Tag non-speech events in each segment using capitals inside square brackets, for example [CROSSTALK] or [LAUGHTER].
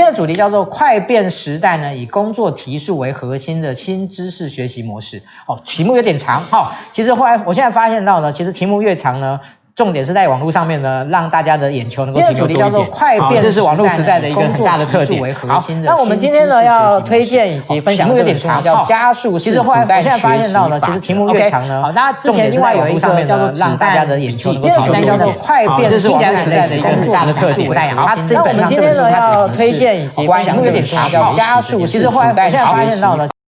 今天的主题叫做“快变时代”呢，以工作提速为核心的新知识学习模式。哦，题目有点长哈、其实后来我现在发现到呢，其实题目越长呢。重点是在网络上面呢，让大家的眼球能够停留多一点。叫做快变，这是网络时代的一个很大的特点。好，那我们今天呢要推荐以及分享的有点长，叫加速式子弹学习法。其实题目越长呢，好，大家之前另外有一个叫做让大家的眼球能够停留多一点。叫做快变，这是网络时代的一个很大的特点。好，那我们今天呢要推荐以及分享的有点长，叫加速式子弹学习法。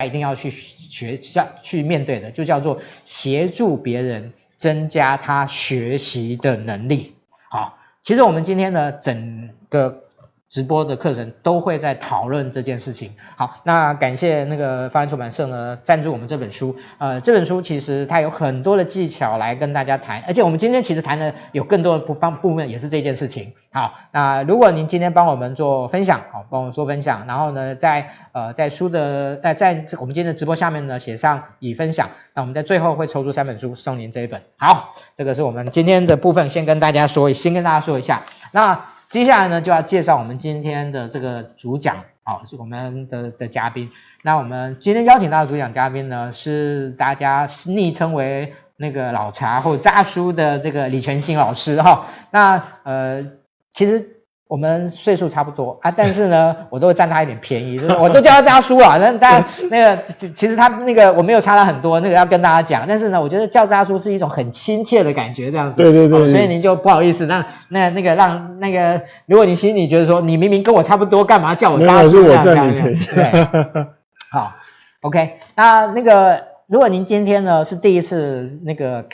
他一定要去学校去面对的，就叫做协助别人增加他学习的能力。好，其实我们今天呢，整个。直播的课程都会在讨论这件事情。好，那感谢那个发现出版社呢赞助我们这本书。呃，这本书其实它有很多的技巧来跟大家谈，而且我们今天其实谈的有更多的部方部分也是这件事情。好，那如果您今天帮我们做分享，好，帮我们做分享，然后呢，在呃在书的在在我们今天的直播下面呢写上已分享，那我们在最后会抽出三本书送您这一本。好，这个是我们今天的部分，先跟大家说，先跟大家说一下。那。接下来呢，就要介绍我们今天的这个主讲，好，是我们的的嘉宾。那我们今天邀请到的主讲嘉宾呢，是大家昵称为那个老茶或渣叔的这个李全兴老师哈。那呃，其实。我们岁数差不多啊，但是呢，[LAUGHS] 我都会占他一点便宜，就是我都叫他渣叔啊。那大家 [LAUGHS] 那个，其实他那个我没有差他很多，那个要跟大家讲。但是呢，我觉得叫渣叔是一种很亲切的感觉，这样子。对对对，对。所以您就不好意思，那那那个让那个，如果你心里觉得说你明明跟我差不多，干嘛叫我渣叔这样这样？对。[LAUGHS] 好，OK。那那个，如果您今天呢是第一次那个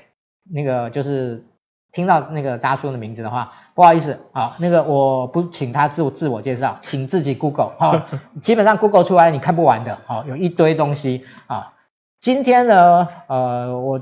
那个就是听到那个渣叔的名字的话。不好意思，啊，那个我不请他自我自我介绍，请自己 Google 哈，[LAUGHS] 基本上 Google 出来你看不完的，好，有一堆东西啊。今天呢，呃，我。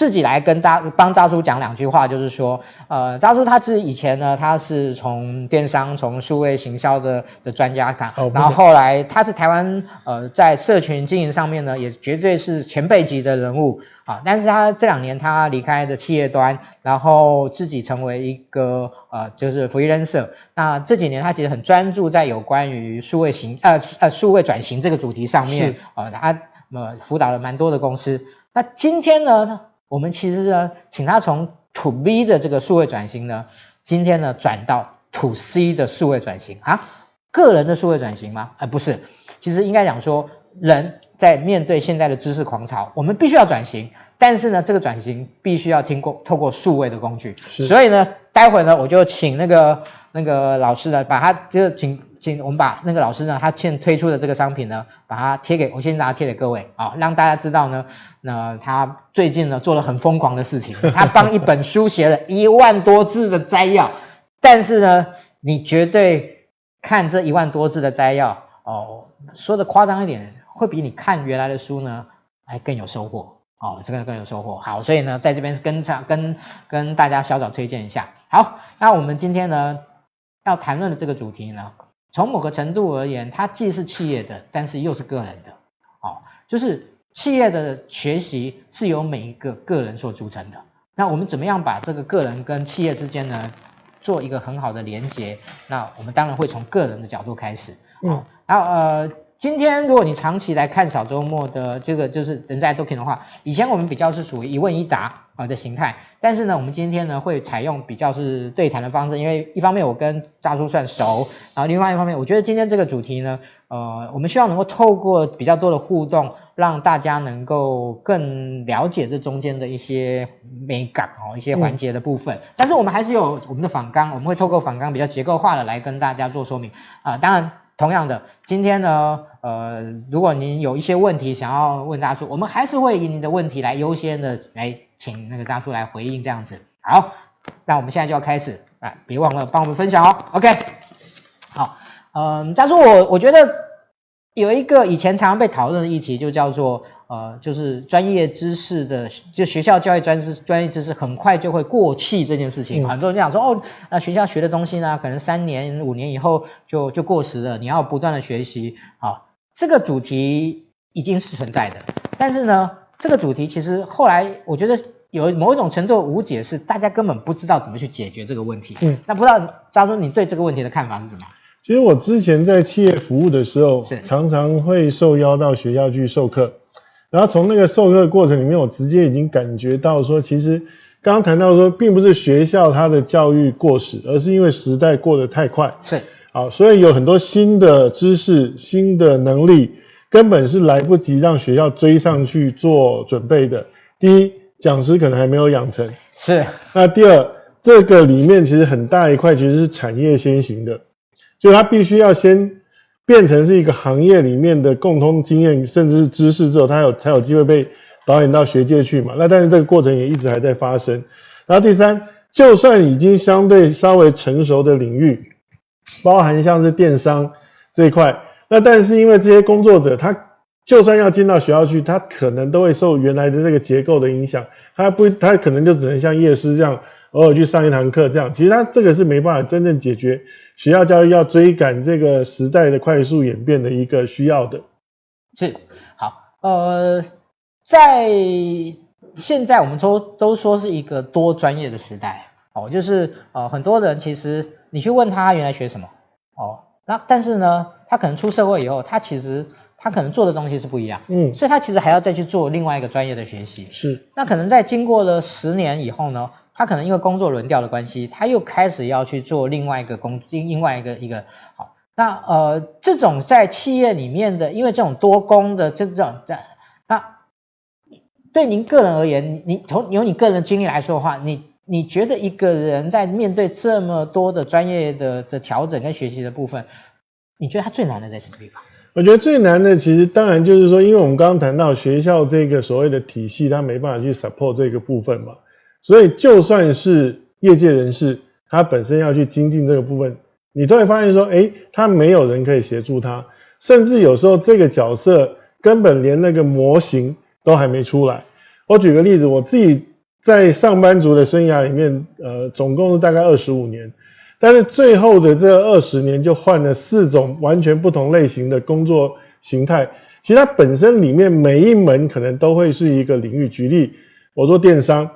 自己来跟大帮渣叔讲两句话，就是说，呃，渣叔他自己以前呢，他是从电商、从数位行销的的专家看，哦、然后后来他是台湾呃在社群经营上面呢，也绝对是前辈级的人物啊。但是他这两年他离开的企业端，然后自己成为一个呃就是 freelancer。那这几年他其实很专注在有关于数位行呃呃数位转型这个主题上面啊，呃，他呃辅导了蛮多的公司。那今天呢？我们其实呢，请他从 To B 的这个数位转型呢，今天呢转到 To C 的数位转型啊，个人的数位转型吗？呃，不是，其实应该讲说，人在面对现在的知识狂潮，我们必须要转型，但是呢，这个转型必须要经过透过数位的工具，所以呢，待会呢，我就请那个那个老师呢，把他就请。请我们把那个老师呢，他现推出的这个商品呢，把它贴给我，先拿贴给各位啊，让大家知道呢，那他最近呢做了很疯狂的事情，他帮一本书写了一万多字的摘要，但是呢，你绝对看这一万多字的摘要哦，说的夸张一点，会比你看原来的书呢还更有收获哦，这个更有收获。好，所以呢，在这边跟跟跟大家小小推荐一下。好，那我们今天呢要谈论的这个主题呢。从某个程度而言，它既是企业的，但是又是个人的，哦，就是企业的学习是由每一个个人所组成的。那我们怎么样把这个个人跟企业之间呢，做一个很好的连接？那我们当然会从个人的角度开始，嗯，然后呃，今天如果你长期来看小周末的这个就是人在 Talking 的话，以前我们比较是属于一问一答啊的形态，但是呢，我们今天呢会采用比较是对谈的方式，因为一方面我跟大叔算熟，然后另外一方面，我觉得今天这个主题呢，呃，我们希望能够透过比较多的互动，让大家能够更了解这中间的一些美感哦，一些环节的部分。但是我们还是有我们的访纲，我们会透过访纲比较结构化的来跟大家做说明啊、呃，当然。同样的，今天呢，呃，如果您有一些问题想要问大叔，我们还是会以您的问题来优先的来请那个大叔来回应这样子。好，那我们现在就要开始啊，别忘了帮我们分享哦。OK，好，嗯，大叔，我我觉得有一个以前常常被讨论的议题，就叫做。呃，就是专业知识的，就学校教育专知专业知识很快就会过气这件事情，嗯、很多人讲说哦，那学校学的东西呢，可能三年五年以后就就过时了，你要不断的学习。好，这个主题已经是存在的，但是呢，这个主题其实后来我觉得有某一种程度的无解，是大家根本不知道怎么去解决这个问题。嗯，那不知道张叔你对这个问题的看法是什么？其实我之前在企业服务的时候，常常会受邀到学校去授课。然后从那个授课过程里面，我直接已经感觉到说，其实刚刚谈到说，并不是学校它的教育过时，而是因为时代过得太快。是，好，所以有很多新的知识、新的能力，根本是来不及让学校追上去做准备的。第一，讲师可能还没有养成。是。那第二，这个里面其实很大一块其实是产业先行的，就它必须要先。变成是一个行业里面的共通经验，甚至是知识之后，他有才有机会被导演到学界去嘛？那但是这个过程也一直还在发生。然后第三，就算已经相对稍微成熟的领域，包含像是电商这一块，那但是因为这些工作者，他就算要进到学校去，他可能都会受原来的这个结构的影响，他不，他可能就只能像夜师这样。偶尔去上一堂课，这样其实他这个是没办法真正解决学校教育要追赶这个时代的快速演变的一个需要的。是，好，呃，在现在我们都都说是一个多专业的时代，哦，就是呃很多人其实你去问他原来学什么，哦，那但是呢，他可能出社会以后，他其实他可能做的东西是不一样，嗯，所以他其实还要再去做另外一个专业的学习。是，那可能在经过了十年以后呢？他可能因为工作轮调的关系，他又开始要去做另外一个工，另外一个一个好。那呃，这种在企业里面的，因为这种多工的这种在，那对您个人而言，你从由你个人经历来说的话，你你觉得一个人在面对这么多的专业的的调整跟学习的部分，你觉得他最难的在什么地方？我觉得最难的其实当然就是说，因为我们刚刚谈到学校这个所谓的体系，它没办法去 support 这个部分嘛。所以，就算是业界人士，他本身要去精进这个部分，你都会发现说，诶，他没有人可以协助他，甚至有时候这个角色根本连那个模型都还没出来。我举个例子，我自己在上班族的生涯里面，呃，总共是大概二十五年，但是最后的这二十年就换了四种完全不同类型的工作形态。其实它本身里面每一门可能都会是一个领域。举例，我做电商。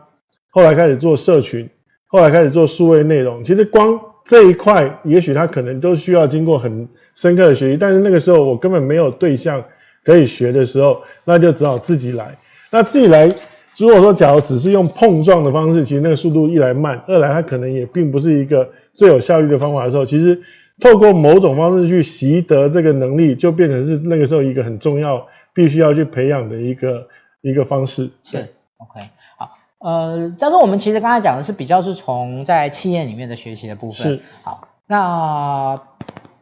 后来开始做社群，后来开始做数位内容。其实光这一块，也许他可能都需要经过很深刻的学习。但是那个时候我根本没有对象可以学的时候，那就只好自己来。那自己来，如果说假如只是用碰撞的方式，其实那个速度一来慢，二来它可能也并不是一个最有效率的方法的时候，其实透过某种方式去习得这个能力，就变成是那个时候一个很重要、必须要去培养的一个一个方式。是，OK 好。呃，但是我们其实刚才讲的是比较是从在企业里面的学习的部分。是。好，那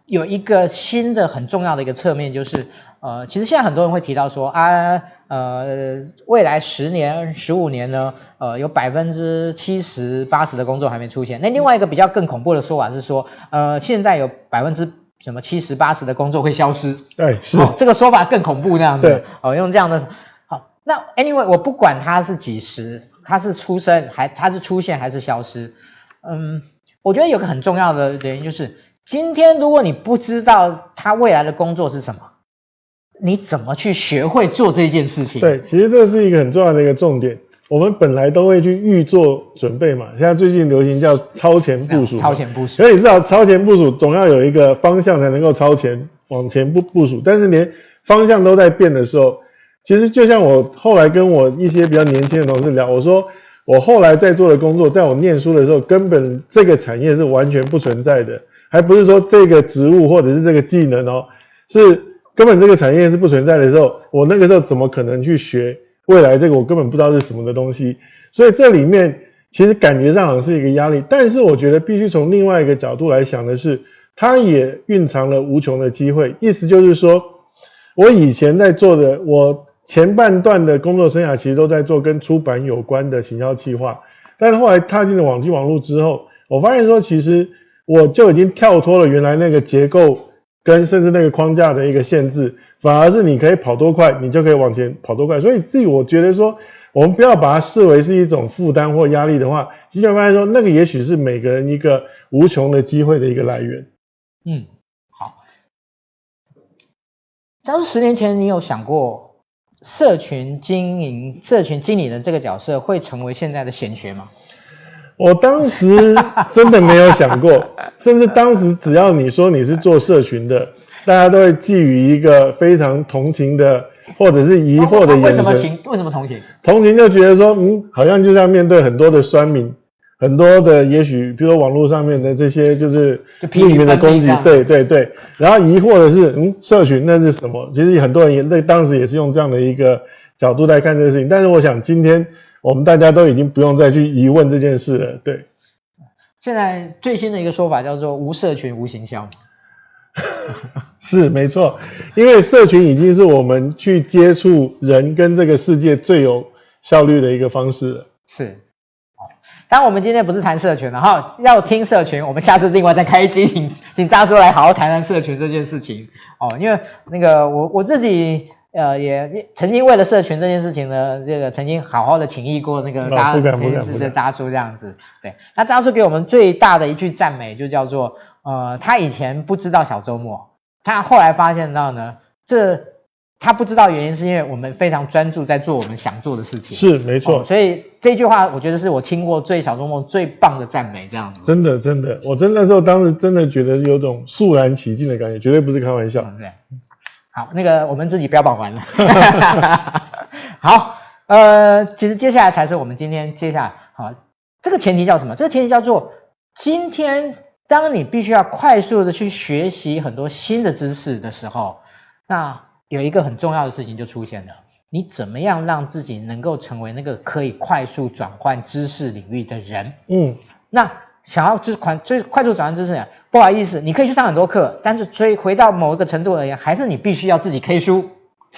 有一个新的很重要的一个侧面就是，呃，其实现在很多人会提到说啊，呃，未来十年、十五年呢，呃，有百分之七十、八十的工作还没出现。那另外一个比较更恐怖的说法是说，呃，现在有百分之什么七十、八十的工作会消失。对，是。哦，这个说法更恐怖那样子。对。哦，用这样的。好，那 anyway，我不管它是几十。他是出生还他是出现还是消失？嗯，我觉得有个很重要的原因就是，今天如果你不知道他未来的工作是什么，你怎么去学会做这件事情？对，其实这是一个很重要的一个重点。我们本来都会去预做准备嘛，现在最近流行叫超前部署，超前部署。所以你知道超前部署总要有一个方向才能够超前，往前部部署，但是连方向都在变的时候，其实就像我后来跟我一些比较年轻的同事聊，我说我后来在做的工作，在我念书的时候，根本这个产业是完全不存在的，还不是说这个职务或者是这个技能哦，是根本这个产业是不存在的时候，我那个时候怎么可能去学未来这个我根本不知道是什么的东西，所以这里面。其实感觉上好像是一个压力，但是我觉得必须从另外一个角度来想的是，它也蕴藏了无穷的机会。意思就是说，我以前在做的，我前半段的工作生涯其实都在做跟出版有关的行销企划，但是后来踏进了网际网络之后，我发现说，其实我就已经跳脱了原来那个结构跟甚至那个框架的一个限制，反而是你可以跑多快，你就可以往前跑多快。所以自己我觉得说。我们不要把它视为是一种负担或压力的话，就会发现说，那个也许是每个人一个无穷的机会的一个来源。嗯，好。假如十年前你有想过社群经营、社群经理人这个角色会成为现在的显学吗？我当时 [LAUGHS] 真的没有想过，甚至当时只要你说你是做社群的，大家都会寄予一个非常同情的。或者是疑惑的眼神，为什么情？为什么同情？同情就觉得说，嗯，好像就是要面对很多的酸民，很多的也许，比如说网络上面的这些就是匿名的攻击，对对对。然后疑惑的是，嗯，社群那是什么？其实很多人也那当时也是用这样的一个角度来看这个事情。但是我想今天我们大家都已经不用再去疑问这件事了。对，现在最新的一个说法叫做无社群无行销。[LAUGHS] 是没错，因为社群已经是我们去接触人跟这个世界最有效率的一个方式了。是，然我们今天不是谈社群，然后要听社群，我们下次另外再开一集，请请渣叔来好好谈谈社群这件事情哦。因为那个我我自己呃也曾经为了社群这件事情呢，这个曾经好好的请益过那个渣叔的渣叔这样子。对，那渣叔给我们最大的一句赞美就叫做。呃，他以前不知道小周末，他后来发现到呢，这他不知道原因是因为我们非常专注在做我们想做的事情，是没错。哦，所以这句话我觉得是我听过最小周末最棒的赞美，这样子。真的真的，我真的那时候当时真的觉得有种肃然起敬的感觉，绝对不是开玩笑。对，好，那个我们自己标榜完了。[LAUGHS] 好，呃，其实接下来才是我们今天接下来好，这个前提叫什么？这个前提叫做今天。当你必须要快速的去学习很多新的知识的时候，那有一个很重要的事情就出现了：你怎么样让自己能够成为那个可以快速转换知识领域的人？嗯，那想要就是快最快速转换知识，不好意思，你可以去上很多课，但是追回到某一个程度而言，还是你必须要自己 K 书。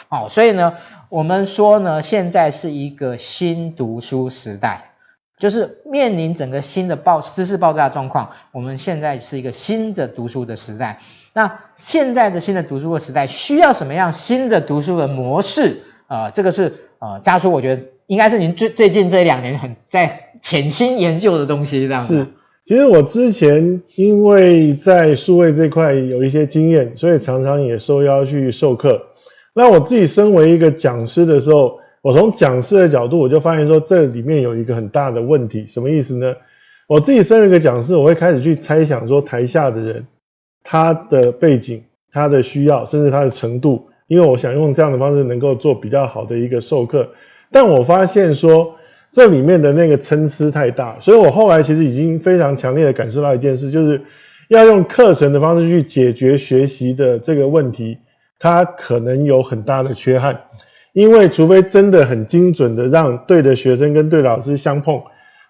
好，所以呢，我们说呢，现在是一个新读书时代。就是面临整个新的爆知识爆炸状况，我们现在是一个新的读书的时代。那现在的新的读书的时代需要什么样新的读书的模式？呃，这个是呃，渣叔，我觉得应该是您最最近这两年很在潜心研究的东西，这样子。是，其实我之前因为在数位这块有一些经验，所以常常也受邀去授课。那我自己身为一个讲师的时候。我从讲师的角度，我就发现说，这里面有一个很大的问题，什么意思呢？我自己身为一个讲师，我会开始去猜想说，台下的人他的背景、他的需要，甚至他的程度，因为我想用这样的方式能够做比较好的一个授课。但我发现说，这里面的那个参差太大，所以我后来其实已经非常强烈的感受到一件事，就是要用课程的方式去解决学习的这个问题，它可能有很大的缺憾。因为除非真的很精准的让对的学生跟对老师相碰，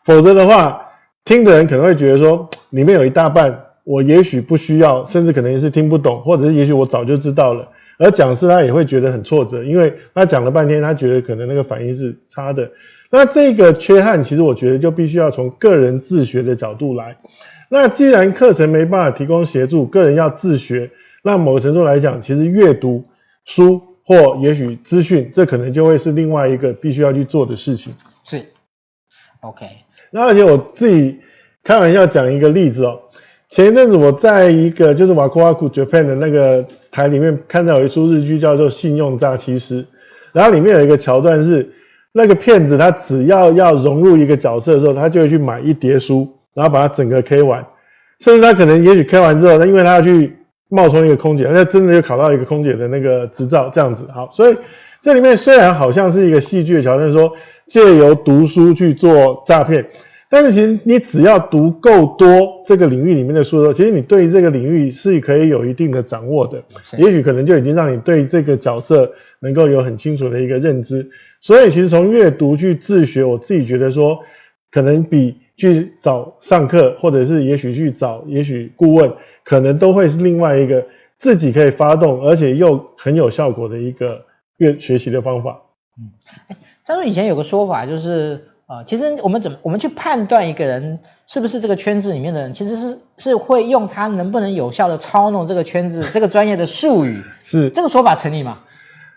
否则的话，听的人可能会觉得说，里面有一大半我也许不需要，甚至可能也是听不懂，或者是也许我早就知道了。而讲师他也会觉得很挫折，因为他讲了半天，他觉得可能那个反应是差的。那这个缺憾，其实我觉得就必须要从个人自学的角度来。那既然课程没办法提供协助，个人要自学，那某个程度来讲，其实阅读书。或也许资讯，这可能就会是另外一个必须要去做的事情。是，OK。那而且我自己开玩笑讲一个例子哦。前一阵子我在一个就是瓦库瓦库 Japan 的那个台里面看到有一出日剧叫做《信用诈欺师》，然后里面有一个桥段是那个骗子他只要要融入一个角色的时候，他就会去买一叠书，然后把它整个 K 完，甚至他可能也许 K 完之后，他因为他要去冒充一个空姐，那真的就考到一个空姐的那个执照这样子。好，所以这里面虽然好像是一个戏剧的桥段，说借由读书去做诈骗。但是其实你只要读够多这个领域里面的书的时候，其实你对于这个领域是可以有一定的掌握的，也许可能就已经让你对这个角色能够有很清楚的一个认知。所以其实从阅读去自学，我自己觉得说，可能比去找上课，或者是也许去找也许顾问，可能都会是另外一个自己可以发动，而且又很有效果的一个阅学习的方法。嗯，张叔以前有个说法就是。啊、呃，其实我们怎么我们去判断一个人是不是这个圈子里面的人，其实是是会用他能不能有效的操弄这个圈子这个专业的术语，[LAUGHS] 是这个说法成立吗？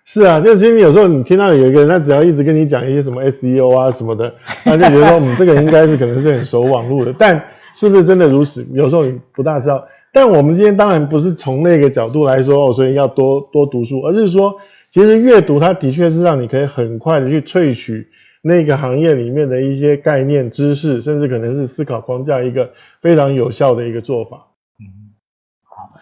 是啊，就是其实有时候你听到有一个人，他只要一直跟你讲一些什么 SEO 啊什么的，他就觉得说，嗯，这个人应该是可能是很熟网络的，但是不是真的如此？有时候你不大知道。但我们今天当然不是从那个角度来说，哦，所以要多多读书，而是说，其实阅读它的确是让你可以很快的去萃取。那个行业里面的一些概念知识，甚至可能是思考框架，一个非常有效的一个做法。嗯，好，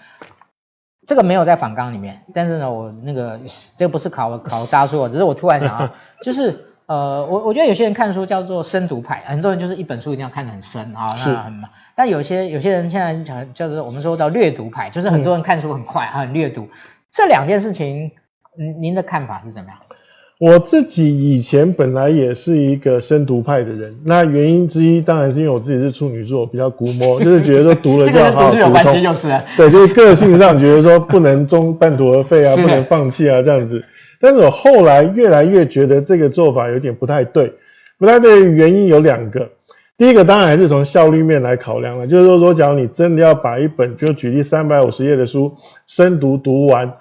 这个没有在反纲里面，但是呢，我那个这个不是考考渣书，只是我突然想啊，[LAUGHS] 就是呃，我我觉得有些人看书叫做深读派，很多人就是一本书一定要看得很深啊，那很，但有些有些人现在讲叫做我们说叫略读派，就是很多人看书很快，嗯、很略读。这两件事情，您您的看法是怎么样？我自己以前本来也是一个深读派的人，那原因之一当然是因为我自己是处女座，比较古摸，[LAUGHS] 就是觉得说读了就要好好读。这个有关系就是了。对，就是个性上觉得说不能中半途而废啊，[LAUGHS] 不能放弃啊这样子。但是我后来越来越觉得这个做法有点不太对，不太对的原因有两个。第一个当然还是从效率面来考量了，就是说说假如你真的要把一本，就举例三百五十页的书深读读完，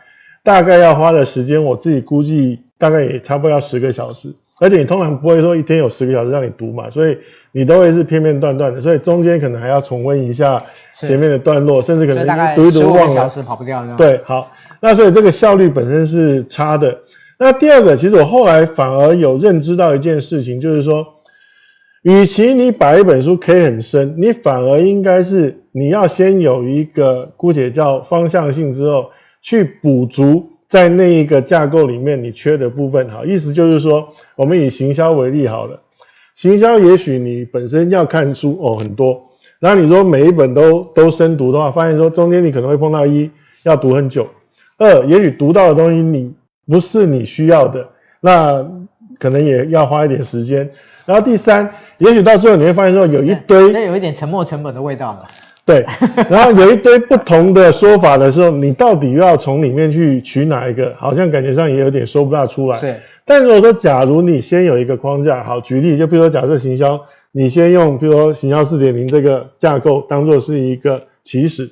大概要花的时间，我自己估计。大概也差不多要十个小时，而且你通常不会说一天有十个小时让你读嘛，所以你都会是片片段段的，所以中间可能还要重温一下前面的段落，甚至可能读一读忘了。小时跑不掉。对，好，那所以这个效率本身是差的。那第二个，其实我后来反而有认知到一件事情，就是说，与其你把一本书 K 很深，你反而应该是你要先有一个姑且叫方向性之后，去补足。在那一个架构里面，你缺的部分，好，意思就是说，我们以行销为例好了。行销也许你本身要看书哦很多，然后你说每一本都都深读的话，发现说中间你可能会碰到一要读很久，二也许读到的东西你不是你需要的，那可能也要花一点时间。然后第三，也许到最后你会发现说有一堆，这有一点沉没成本的味道了。对，然后有一堆不同的说法的时候，你到底要从里面去取哪一个？好像感觉上也有点说不大出来。是，但如果说假如你先有一个框架，好，举例，就比如说假设行销，你先用比如说行销四点零这个架构当做是一个起始，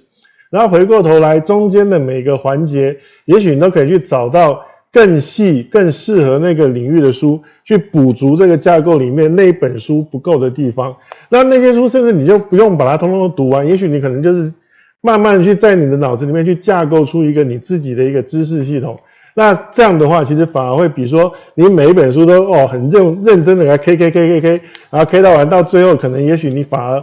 然后回过头来中间的每个环节，也许你都可以去找到。更细、更适合那个领域的书，去补足这个架构里面那一本书不够的地方。那那些书，甚至你就不用把它通通读完，也许你可能就是慢慢去在你的脑子里面去架构出一个你自己的一个知识系统。那这样的话，其实反而会比说你每一本书都哦很认认真的来 K K K K K，然后 K 到完，到最后可能也许你反而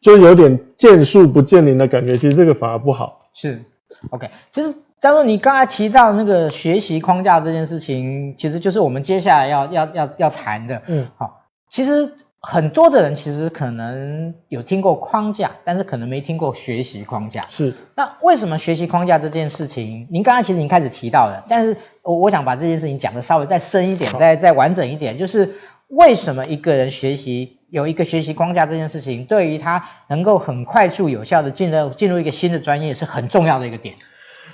就有点见树不见林的感觉。其实这个反而不好。是，OK，其实。假如你刚才提到那个学习框架这件事情，其实就是我们接下来要要要要谈的。嗯，好，其实很多的人其实可能有听过框架，但是可能没听过学习框架。是。那为什么学习框架这件事情，您刚才其实已经开始提到了，但是我我想把这件事情讲的稍微再深一点，再再完整一点，就是为什么一个人学习有一个学习框架这件事情，对于他能够很快速有效的进入进入一个新的专业是很重要的一个点。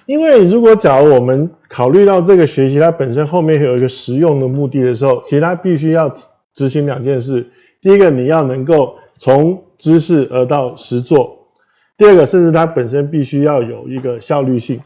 因为如果假如我们考虑到这个学习它本身后面有一个实用的目的的时候，其实它必须要执行两件事。第一个，你要能够从知识而到实作；第二个，甚至它本身必须要有一个效率性。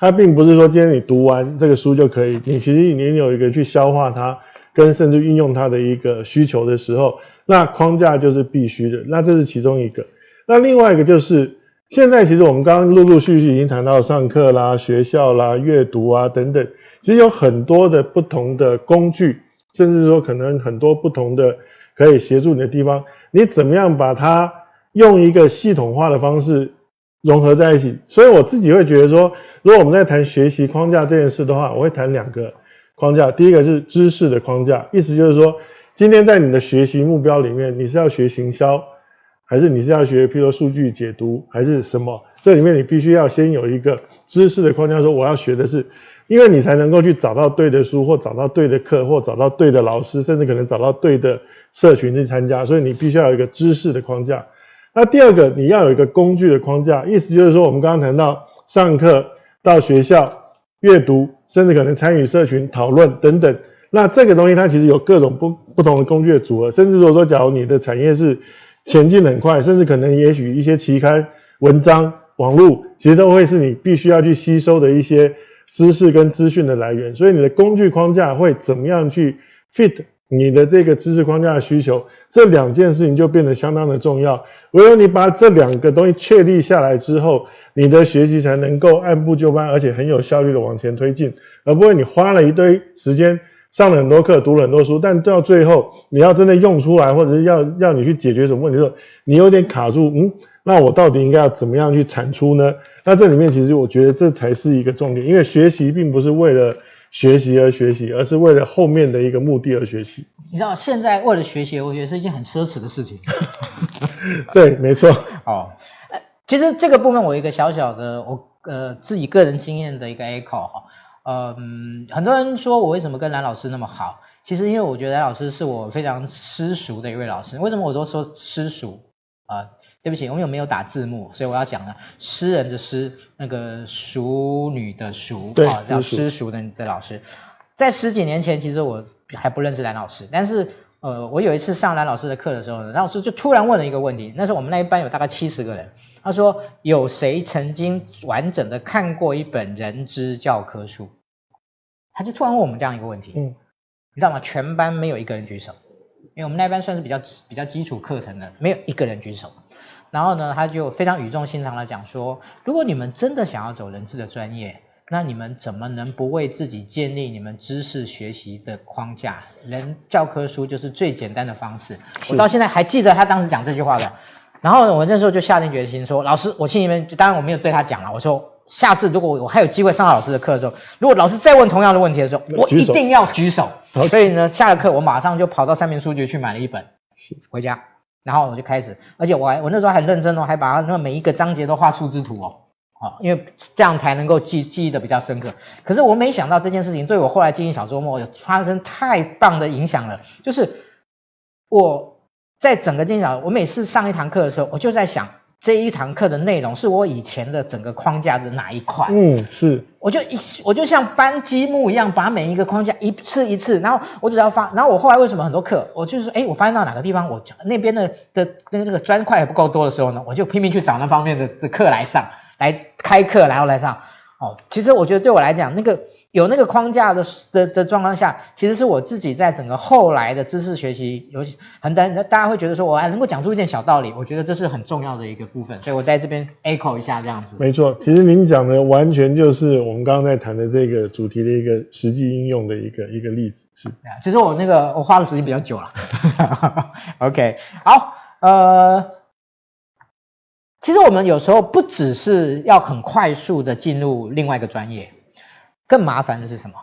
它并不是说今天你读完这个书就可以，你其实你有一个去消化它跟甚至运用它的一个需求的时候，那框架就是必须的。那这是其中一个。那另外一个就是。现在其实我们刚刚陆陆续续已经谈到上课啦、学校啦、阅读啊等等，其实有很多的不同的工具，甚至说可能很多不同的可以协助你的地方。你怎么样把它用一个系统化的方式融合在一起。所以我自己会觉得说，如果我们在谈学习框架这件事的话，我会谈两个框架。第一个是知识的框架，意思就是说，今天在你的学习目标里面，你是要学行销，还是你是要学，譬如说数据解读，还是什么？这里面你必须要先有一个知识的框架，说我要学的是。因为你才能够去找到对的书，或找到对的课，或找到对的老师，甚至可能找到对的社群去参加。所以你必须要有一个知识的框架。那第二个，你要有一个工具的框架，意思就是说，我们刚刚谈到上课、到学校、阅读，甚至可能参与社群讨论等等。那这个东西它其实有各种不不同的工具的组合。甚至如果说，假如你的产业是前进很快，甚至可能也许一些期刊、文章、网络，其实都会是你必须要去吸收的一些。知识跟资讯的来源，所以你的工具框架会怎么样去 fit 你的这个知识框架的需求？这两件事情就变得相当的重要。唯有你把这两个东西确立下来之后，你的学习才能够按部就班，而且很有效率的往前推进，而不会你花了一堆时间上了很多课，读了很多书，但到最后你要真的用出来，或者是要要你去解决什么问题的时候，你有点卡住，嗯，那我到底应该要怎么样去产出呢？那这里面其实我觉得这才是一个重点，因为学习并不是为了学习而学习，而是为了后面的一个目的而学习。你知道现在为了学习，我觉得是一件很奢侈的事情。[LAUGHS] 对，没错。哦，其实这个部分我有一个小小的我呃自己个人经验的一个 echo 哈，嗯，很多人说我为什么跟蓝老师那么好，其实因为我觉得蓝老师是我非常私塾的一位老师。为什么我都说私塾啊？呃对不起，我有没有打字幕，所以我要讲了诗人的诗，那个熟女的淑，啊，叫私塾的的老师。在十几年前，其实我还不认识蓝老师，但是呃，我有一次上蓝老师的课的时候呢，蓝老师就突然问了一个问题。那时候我们那一班有大概七十个人，他说：“有谁曾经完整的看过一本人之教科书？”他就突然问我们这样一个问题，嗯，你知道吗？全班没有一个人举手，因为我们那班算是比较比较基础课程的，没有一个人举手。然后呢，他就非常语重心长的讲说，如果你们真的想要走人资的专业，那你们怎么能不为自己建立你们知识学习的框架？人教科书就是最简单的方式。我到现在还记得他当时讲这句话的。然后我那时候就下定决心说，老师，我心里面当然我没有对他讲了，我说下次如果我还有机会上老师的课的时候，如果老师再问同样的问题的时候，我一定要举手。所以呢，下了课我马上就跑到三明书局去买了一本，回家。然后我就开始，而且我还我那时候很认真哦，还把它那每一个章节都画数字图哦，好，因为这样才能够记记忆的比较深刻。可是我没想到这件事情对我后来经营小周末有发生太棒的影响了，就是我在整个经营上，我每次上一堂课的时候，我就在想。这一堂课的内容是我以前的整个框架的哪一块？嗯，是。我就一我就像搬积木一样，把每一个框架一次一次，然后我只要发，然后我后来为什么很多课，我就是说，哎，我发现到哪个地方，我那边的的那个砖块也不够多的时候呢，我就拼命去找那方面的的课来上，来开课，然后来上。哦，其实我觉得对我来讲，那个。有那个框架的的的状况下，其实是我自己在整个后来的知识学习，尤其很多大家会觉得说，我还能够讲出一点小道理，我觉得这是很重要的一个部分，所以我在这边 echo 一下这样子。没错，其实您讲的完全就是我们刚刚在谈的这个主题的一个实际应用的一个一个例子。是，其实我那个我花的时间比较久了。[LAUGHS] OK，好，呃，其实我们有时候不只是要很快速的进入另外一个专业。更麻烦的是什么？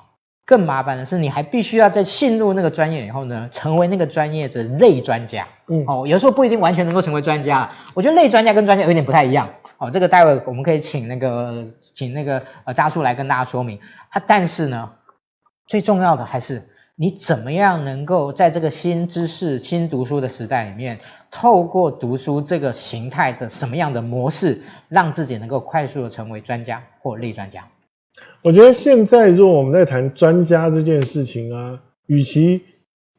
更麻烦的是，你还必须要在进入那个专业以后呢，成为那个专业的类专家。嗯，哦，有时候不一定完全能够成为专家。我觉得类专家跟专家有点不太一样。哦，这个待会我们可以请那个请那个呃渣叔来跟大家说明。他但是呢，最重要的还是你怎么样能够在这个新知识、新读书的时代里面，透过读书这个形态的什么样的模式，让自己能够快速的成为专家或类专家。我觉得现在如果我们在谈专家这件事情啊，与其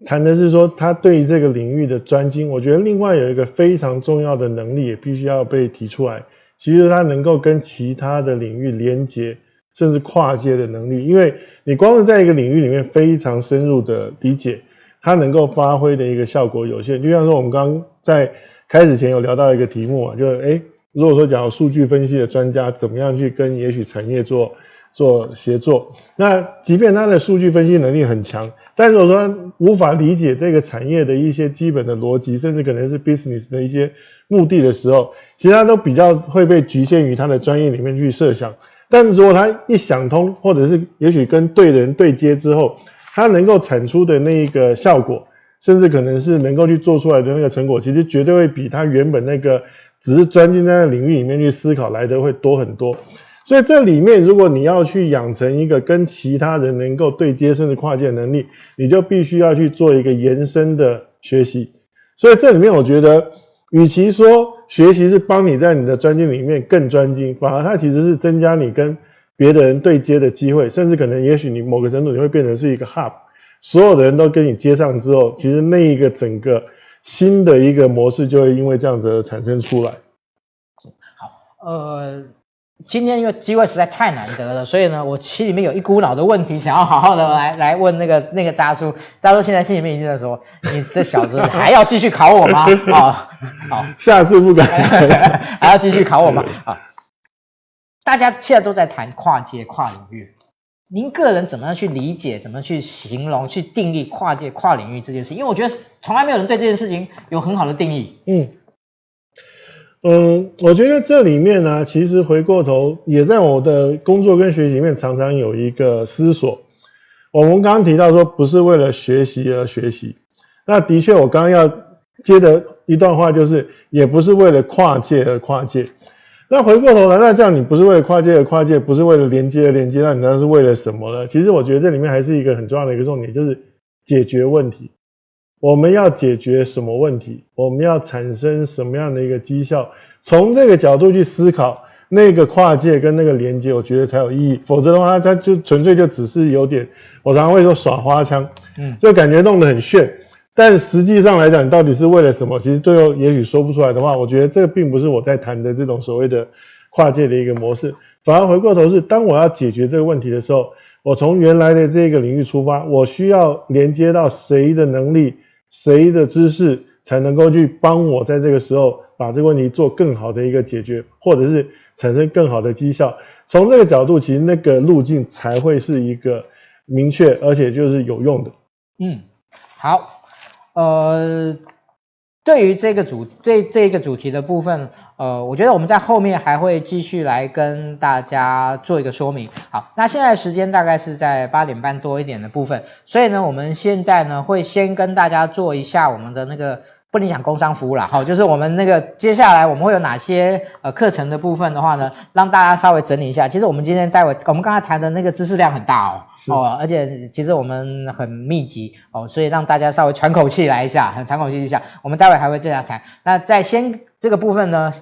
谈的是说他对这个领域的专精，我觉得另外有一个非常重要的能力也必须要被提出来，其实他能够跟其他的领域连接，甚至跨界的能力。因为你光是在一个领域里面非常深入的理解，它能够发挥的一个效果有限。就像说我们刚在开始前有聊到一个题目啊，就是诶，如果说讲数据分析的专家怎么样去跟也许产业做。做协作，那即便他的数据分析能力很强，但如果说无法理解这个产业的一些基本的逻辑，甚至可能是 business 的一些目的的时候，其实他都比较会被局限于他的专业里面去设想。但如果他一想通，或者是也许跟对人对接之后，他能够产出的那一个效果，甚至可能是能够去做出来的那个成果，其实绝对会比他原本那个只是钻进在那领域里面去思考来的会多很多。所以这里面，如果你要去养成一个跟其他人能够对接甚至跨界能力，你就必须要去做一个延伸的学习。所以这里面，我觉得，与其说学习是帮你在你的专精里面更专精，反而它其实是增加你跟别的人对接的机会，甚至可能，也许你某个程度你会变成是一个 hub，所有的人都跟你接上之后，其实那一个整个新的一个模式就会因为这样子而产生出来。好，呃。今天因为机会实在太难得了，所以呢，我心里面有一股脑的问题，想要好好的来来问那个 [LAUGHS] 那个渣叔。渣叔现在心里面已经在说：“你这小子还要继续考我吗？”啊，[LAUGHS] 好，下次不敢，还要继续考我吗？啊，[LAUGHS] 大家现在都在谈跨界跨领域，您个人怎么样去理解、怎么去形容、去定义跨界跨领域这件事？因为我觉得从来没有人对这件事情有很好的定义。嗯。嗯，我觉得这里面呢，其实回过头也在我的工作跟学习里面常常有一个思索。我们刚刚提到说，不是为了学习而学习，那的确，我刚刚要接的一段话就是，也不是为了跨界而跨界。那回过头来，那这样你不是为了跨界而跨界，不是为了连接而连接，那你那是为了什么呢？其实我觉得这里面还是一个很重要的一个重点，就是解决问题。我们要解决什么问题？我们要产生什么样的一个绩效？从这个角度去思考，那个跨界跟那个连接，我觉得才有意义。否则的话，它就纯粹就只是有点，我常常会说耍花枪，嗯，就感觉弄得很炫。但实际上来讲，你到底是为了什么？其实最后也许说不出来的话，我觉得这个并不是我在谈的这种所谓的跨界的一个模式。反而回过头是，当我要解决这个问题的时候，我从原来的这个领域出发，我需要连接到谁的能力？谁的知识才能够去帮我在这个时候把这个问题做更好的一个解决，或者是产生更好的绩效？从这个角度，其实那个路径才会是一个明确而且就是有用的。嗯，好，呃，对于这个主这这个主题的部分。呃，我觉得我们在后面还会继续来跟大家做一个说明。好，那现在时间大概是在八点半多一点的部分，所以呢，我们现在呢会先跟大家做一下我们的那个不影响工商服务了，好，就是我们那个接下来我们会有哪些呃课程的部分的话呢，让大家稍微整理一下。其实我们今天待会我们刚才谈的那个知识量很大哦，哦，而且其实我们很密集哦，所以让大家稍微喘口气来一下，很喘口气一下。我们待会还会这样谈。那在先这个部分呢。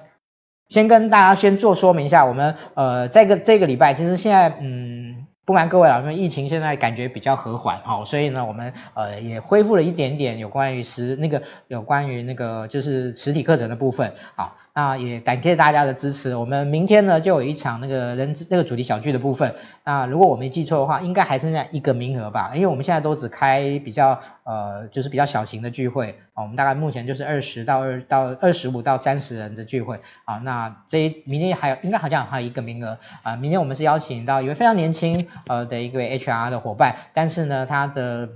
先跟大家先做说明一下，我们呃，这个这个礼拜，其实现在嗯，不瞒各位老师们，疫情现在感觉比较和缓哦，所以呢，我们呃也恢复了一点点有关于实那个有关于那个就是实体课程的部分，好。那也感谢大家的支持。我们明天呢就有一场那个人那个主题小聚的部分。那如果我没记错的话，应该还剩下一个名额吧？因为我们现在都只开比较呃就是比较小型的聚会啊，我们大概目前就是二十到二到二十五到三十人的聚会啊。那这明天还有应该好像还有一个名额啊。明天我们是邀请到一位非常年轻呃的一个 HR 的伙伴，但是呢他的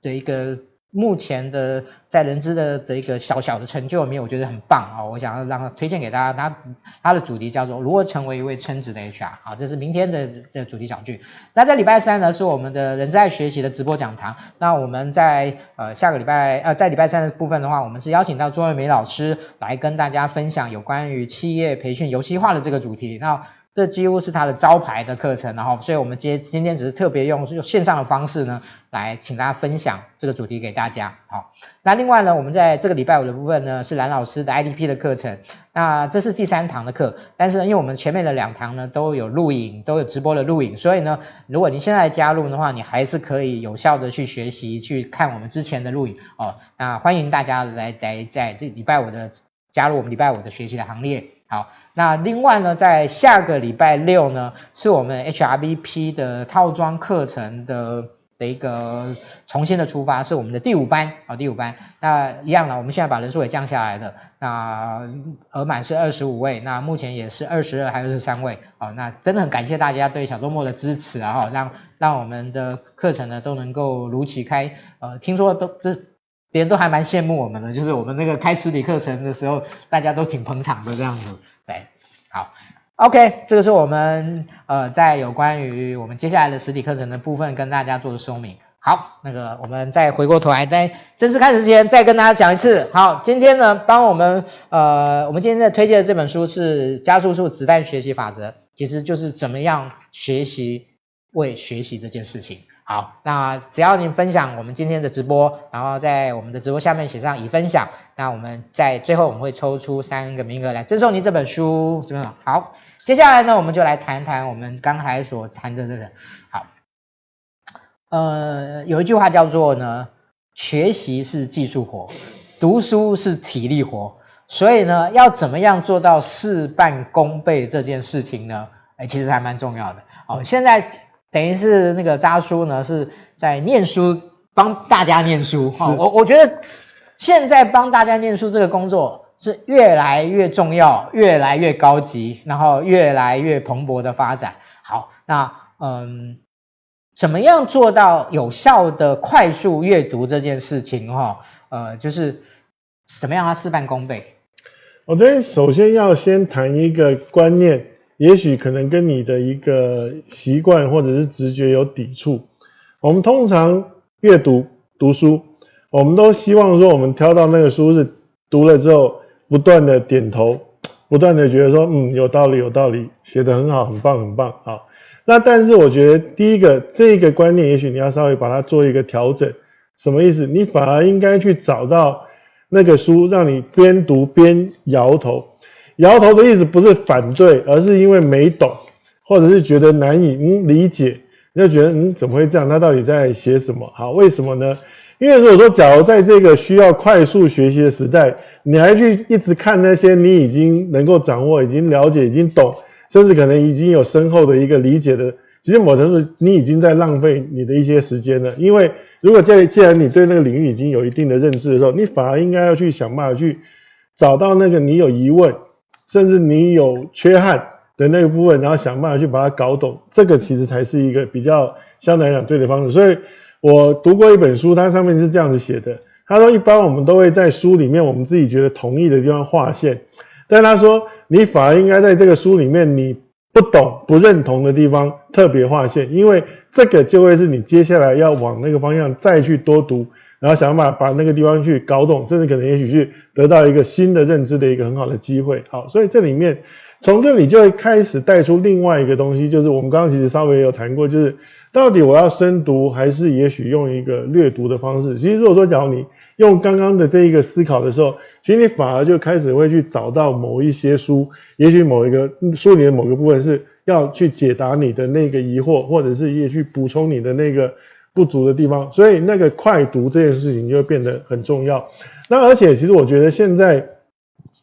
的一个。目前的在人资的的一个小小的成就里面，我觉得很棒啊！我想要让他推荐给大家，他他的主题叫做如何成为一位称职的 HR 啊，这是明天的的主题小聚。那在礼拜三呢，是我们的人在学习的直播讲堂。那我们在呃下个礼拜呃在礼拜三的部分的话，我们是邀请到朱瑞梅老师来跟大家分享有关于企业培训游戏化的这个主题。那这几乎是他的招牌的课程，然后，所以我们今今天只是特别用用线上的方式呢，来请大家分享这个主题给大家。好，那另外呢，我们在这个礼拜五的部分呢，是蓝老师的 IDP 的课程，那这是第三堂的课，但是呢，因为我们前面的两堂呢都有录影，都有直播的录影，所以呢，如果你现在加入的话，你还是可以有效的去学习，去看我们之前的录影哦。那欢迎大家来来在这礼拜五的加入我们礼拜五的学习的行列。好，那另外呢，在下个礼拜六呢，是我们 HRBP 的套装课程的的一个重新的出发，是我们的第五班啊，第五班。那一样的，我们现在把人数也降下来了。那额满是二十五位，那目前也是二十二还有二十三位。好，那真的很感谢大家对小周末的支持啊！哈，让让我们的课程呢都能够如期开。呃，听说都这别人都还蛮羡慕我们的，就是我们那个开实体课程的时候，大家都挺捧场的这样子。对，好。OK，这个是我们呃在有关于我们接下来的实体课程的部分跟大家做的说明。好，那个我们再回过头来，在正式开始之前再跟大家讲一次。好，今天呢帮我们呃我们今天在推荐的这本书是加速术子弹学习法则，其实就是怎么样学习为学习这件事情。好，那只要您分享我们今天的直播，然后在我们的直播下面写上已分享，那我们在最后我们会抽出三个名额来赠送您这本书，怎么样？好。接下来呢，我们就来谈谈我们刚才所谈的这个。好，呃，有一句话叫做呢，学习是技术活，读书是体力活。所以呢，要怎么样做到事半功倍这件事情呢？哎，其实还蛮重要的。哦，现在等于是那个渣叔呢是在念书，帮大家念书。哈，我我觉得现在帮大家念书这个工作。是越来越重要，越来越高级，然后越来越蓬勃的发展。好，那嗯，怎么样做到有效的快速阅读这件事情？哈，呃，就是怎么样它事半功倍？我觉得首先要先谈一个观念，也许可能跟你的一个习惯或者是直觉有抵触。我们通常阅读读书，我们都希望说，我们挑到那个书是读了之后。不断的点头，不断的觉得说，嗯，有道理，有道理，写得很好，很棒，很棒，好。那但是我觉得第一个这个观念，也许你要稍微把它做一个调整。什么意思？你反而应该去找到那个书，让你边读边摇头。摇头的意思不是反对，而是因为没懂，或者是觉得难以理解，你就觉得嗯怎么会这样？他到底在写什么？好，为什么呢？因为如果说，假如在这个需要快速学习的时代，你还去一直看那些你已经能够掌握、已经了解、已经懂，甚至可能已经有深厚的一个理解的，其实某程度你已经在浪费你的一些时间了。因为如果在既然你对那个领域已经有一定的认知的时候，你反而应该要去想办法去找到那个你有疑问，甚至你有缺憾的那个部分，然后想办法去把它搞懂。这个其实才是一个比较相对来讲对的方式。所以。我读过一本书，它上面是这样子写的。他说，一般我们都会在书里面，我们自己觉得同意的地方划线，但他说，你反而应该在这个书里面，你不懂、不认同的地方特别划线，因为这个就会是你接下来要往那个方向再去多读，然后想办法把那个地方去搞懂，甚至可能也许去得到一个新的认知的一个很好的机会。好，所以这里面从这里就会开始带出另外一个东西，就是我们刚刚其实稍微有谈过，就是。到底我要深读，还是也许用一个略读的方式？其实如果说，假如你用刚刚的这一个思考的时候，其实你反而就开始会去找到某一些书，也许某一个书里的某个部分是要去解答你的那个疑惑，或者是也去补充你的那个不足的地方。所以那个快读这件事情就会变得很重要。那而且其实我觉得现在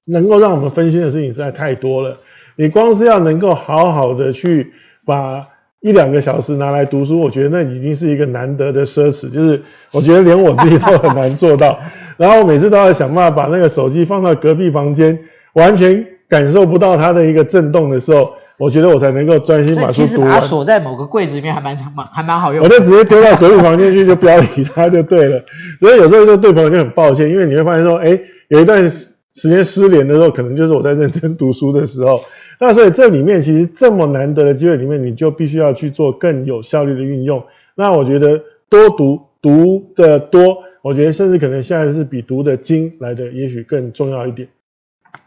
能够让我们分心的事情实在太多了。你光是要能够好好的去把。一两个小时拿来读书，我觉得那已经是一个难得的奢侈，就是我觉得连我自己都很难做到。[LAUGHS] 然后每次都要想办法把那个手机放到隔壁房间，完全感受不到它的一个震动的时候，我觉得我才能够专心把书读完。其实把它锁在某个柜子里面还蛮蛮还蛮好用。我就直接丢到隔壁房间去，就不要理它就对了。[LAUGHS] 所以有时候就对朋友就很抱歉，因为你会发现说，哎，有一段时间失联的时候，可能就是我在认真读书的时候。[LAUGHS] 那所以这里面其实这么难得的机会里面，你就必须要去做更有效率的运用。那我觉得多读读的多，我觉得甚至可能现在是比读的精来的也许更重要一点。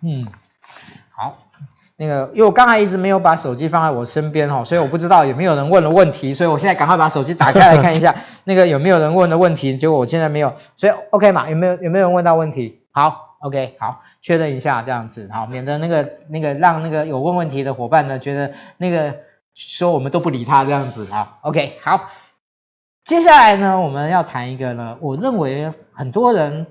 嗯，好，那个因为我刚才一直没有把手机放在我身边哈，所以我不知道有没有人问了问题，所以我现在赶快把手机打开来看一下，[LAUGHS] 那个有没有人问的问题，结果我现在没有，所以 OK 嘛？有没有有没有人问到问题？好。OK，好，确认一下这样子，好，免得那个那个让那个有问问题的伙伴呢觉得那个说我们都不理他这样子啊。OK，好，接下来呢我们要谈一个呢，我认为很多人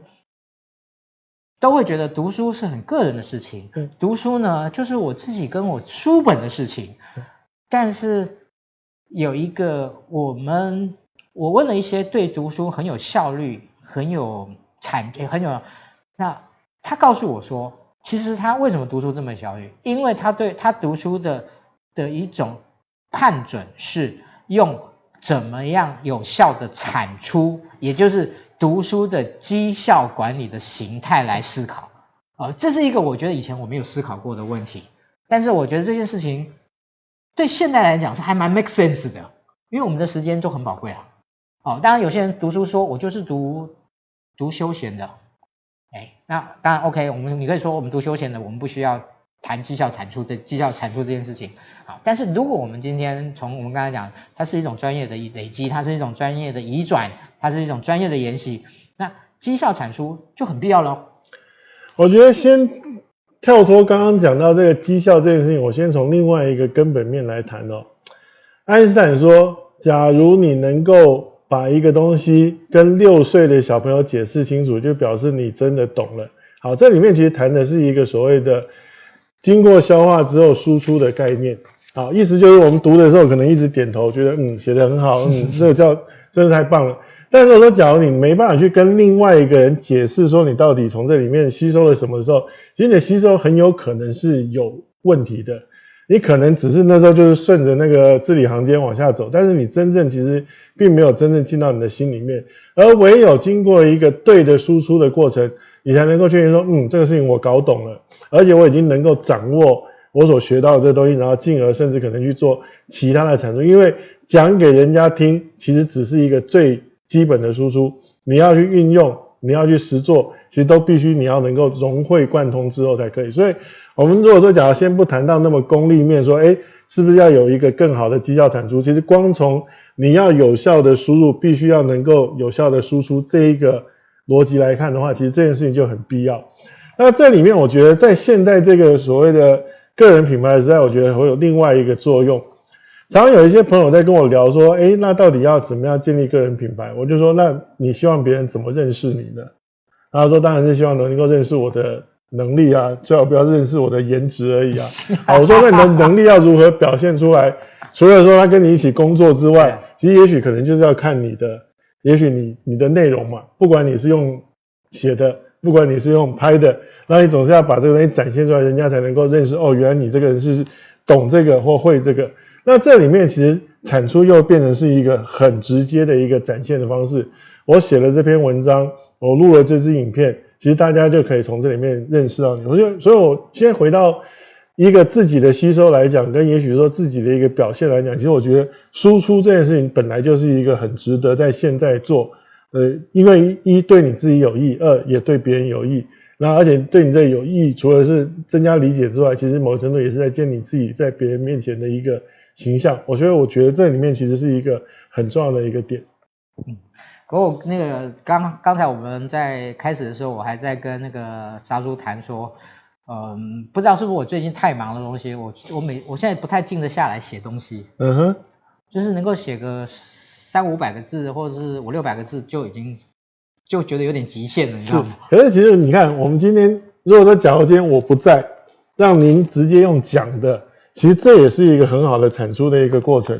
都会觉得读书是很个人的事情，嗯，读书呢就是我自己跟我书本的事情，但是有一个我们我问了一些对读书很有效率、很有产、很有，那他告诉我说，其实他为什么读书这么效率？因为他对他读书的的一种判准是用怎么样有效的产出，也就是读书的绩效管理的形态来思考。呃，这是一个我觉得以前我没有思考过的问题，但是我觉得这件事情对现在来讲是还蛮 make sense 的，因为我们的时间都很宝贵啊。哦，当然有些人读书说，我就是读读休闲的，哎，那当然 OK，我们你可以说我们读休闲的，我们不需要谈绩效产出这绩效产出这件事情。好，但是如果我们今天从我们刚才讲，它是一种专业的累积，它是一种专业的移转，它是一种专业的研习，那绩效产出就很必要喽。我觉得先跳脱刚刚讲到这个绩效这件事情，我先从另外一个根本面来谈哦。爱因斯坦说，假如你能够把一个东西跟六岁的小朋友解释清楚，就表示你真的懂了。好，这里面其实谈的是一个所谓的经过消化之后输出的概念。好，意思就是我们读的时候可能一直点头，觉得嗯写得很好，嗯这个叫真的太棒了。但是说，假如你没办法去跟另外一个人解释说你到底从这里面吸收了什么的时候，其实你的吸收很有可能是有问题的。你可能只是那时候就是顺着那个字里行间往下走，但是你真正其实并没有真正进到你的心里面，而唯有经过一个对的输出的过程，你才能够确定说，嗯，这个事情我搞懂了，而且我已经能够掌握我所学到的这东西，然后进而甚至可能去做其他的产出。因为讲给人家听，其实只是一个最基本的输出，你要去运用，你要去实做，其实都必须你要能够融会贯通之后才可以。所以。我们如果说，假如先不谈到那么功利面，说，哎，是不是要有一个更好的绩效产出？其实光从你要有效的输入，必须要能够有效的输出这一个逻辑来看的话，其实这件事情就很必要。那这里面，我觉得在现在这个所谓的个人品牌时代，我觉得会有另外一个作用。常常有一些朋友在跟我聊说，哎，那到底要怎么样建立个人品牌？我就说，那你希望别人怎么认识你呢？然后说，当然是希望能够认识我的。能力啊，最好不要认识我的颜值而已啊。[LAUGHS] 好，我说那你的能力要如何表现出来？除了说他跟你一起工作之外，[LAUGHS] 其实也许可能就是要看你的，也许你你的内容嘛，不管你是用写的，不管你是用拍的，那你总是要把这个东西展现出来，人家才能够认识哦，原来你这个人是懂这个或会这个。那这里面其实产出又变成是一个很直接的一个展现的方式。我写了这篇文章，我录了这支影片。其实大家就可以从这里面认识到你。我就所以，我先回到一个自己的吸收来讲，跟也许说自己的一个表现来讲，其实我觉得输出这件事情本来就是一个很值得在现在做。呃，因为一对你自己有益，二也对别人有益。那而且对你这有益，除了是增加理解之外，其实某程度也是在建立自己在别人面前的一个形象。我觉得，我觉得这里面其实是一个很重要的一个点。嗯。不过那个刚刚才我们在开始的时候，我还在跟那个沙猪谈说，嗯，不知道是不是我最近太忙的东西，我我每我现在不太静得下来写东西，嗯哼，就是能够写个三五百个字或者是五六百个字就已经就觉得有点极限了，你知道吗？可是其实你看，我们今天如果说假如今天我不在，让您直接用讲的，其实这也是一个很好的产出的一个过程。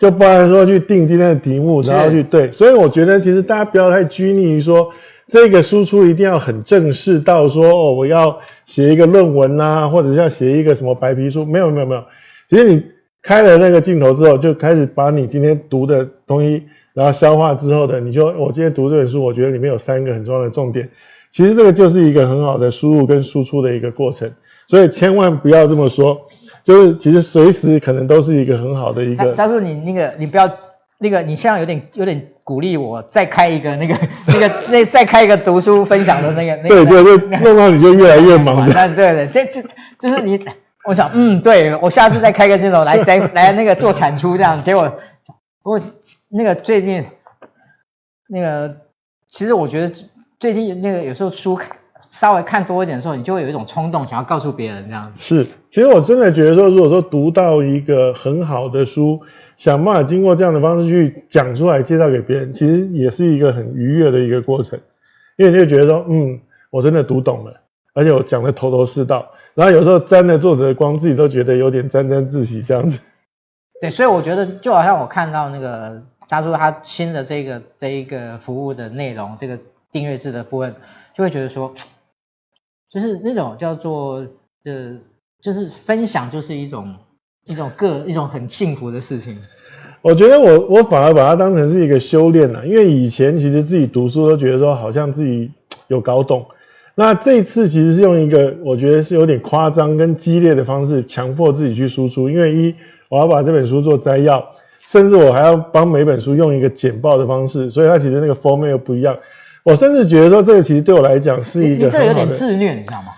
就不然说去定今天的题目，然后去对，所以我觉得其实大家不要太拘泥于说这个输出一定要很正式到说哦，我要写一个论文啊，或者是要写一个什么白皮书，没有没有没有，其实你开了那个镜头之后，就开始把你今天读的东西，然后消化之后的，你就我今天读这本书，我觉得里面有三个很重要的重点，其实这个就是一个很好的输入跟输出的一个过程，所以千万不要这么说。就是其实随时可能都是一个很好的一个。假如你那个你不要那个你现在有点有点鼓励我再开一个那个那个那再开一个读书分享的那个。对对对，弄到你就越来越忙的。对对，这这就是你，我想嗯，对我下次再开个这种来再来那个做产出这样，结果不过那个最近那个其实我觉得最近那个有时候书。稍微看多一点的时候，你就会有一种冲动，想要告诉别人这样子。是，其实我真的觉得说，如果说读到一个很好的书，想办法经过这样的方式去讲出来，介绍给别人，其实也是一个很愉悦的一个过程。因为你就觉得说，嗯，我真的读懂了，而且我讲的头头是道。然后有时候沾了作者的光，自己都觉得有点沾沾自喜这样子。对，所以我觉得就好像我看到那个。加入他新的这个这一个服务的内容，这个订阅制的部分，就会觉得说，就是那种叫做呃，就是分享就是一种一种个一种很幸福的事情。我觉得我我反而把它当成是一个修炼了，因为以前其实自己读书都觉得说好像自己有搞懂，那这一次其实是用一个我觉得是有点夸张跟激烈的方式强迫自己去输出，因为一我要把这本书做摘要，甚至我还要帮每本书用一个简报的方式，所以它其实那个封面又不一样。我甚至觉得说这个其实对我来讲是一个你这有点自虐，你知道吗？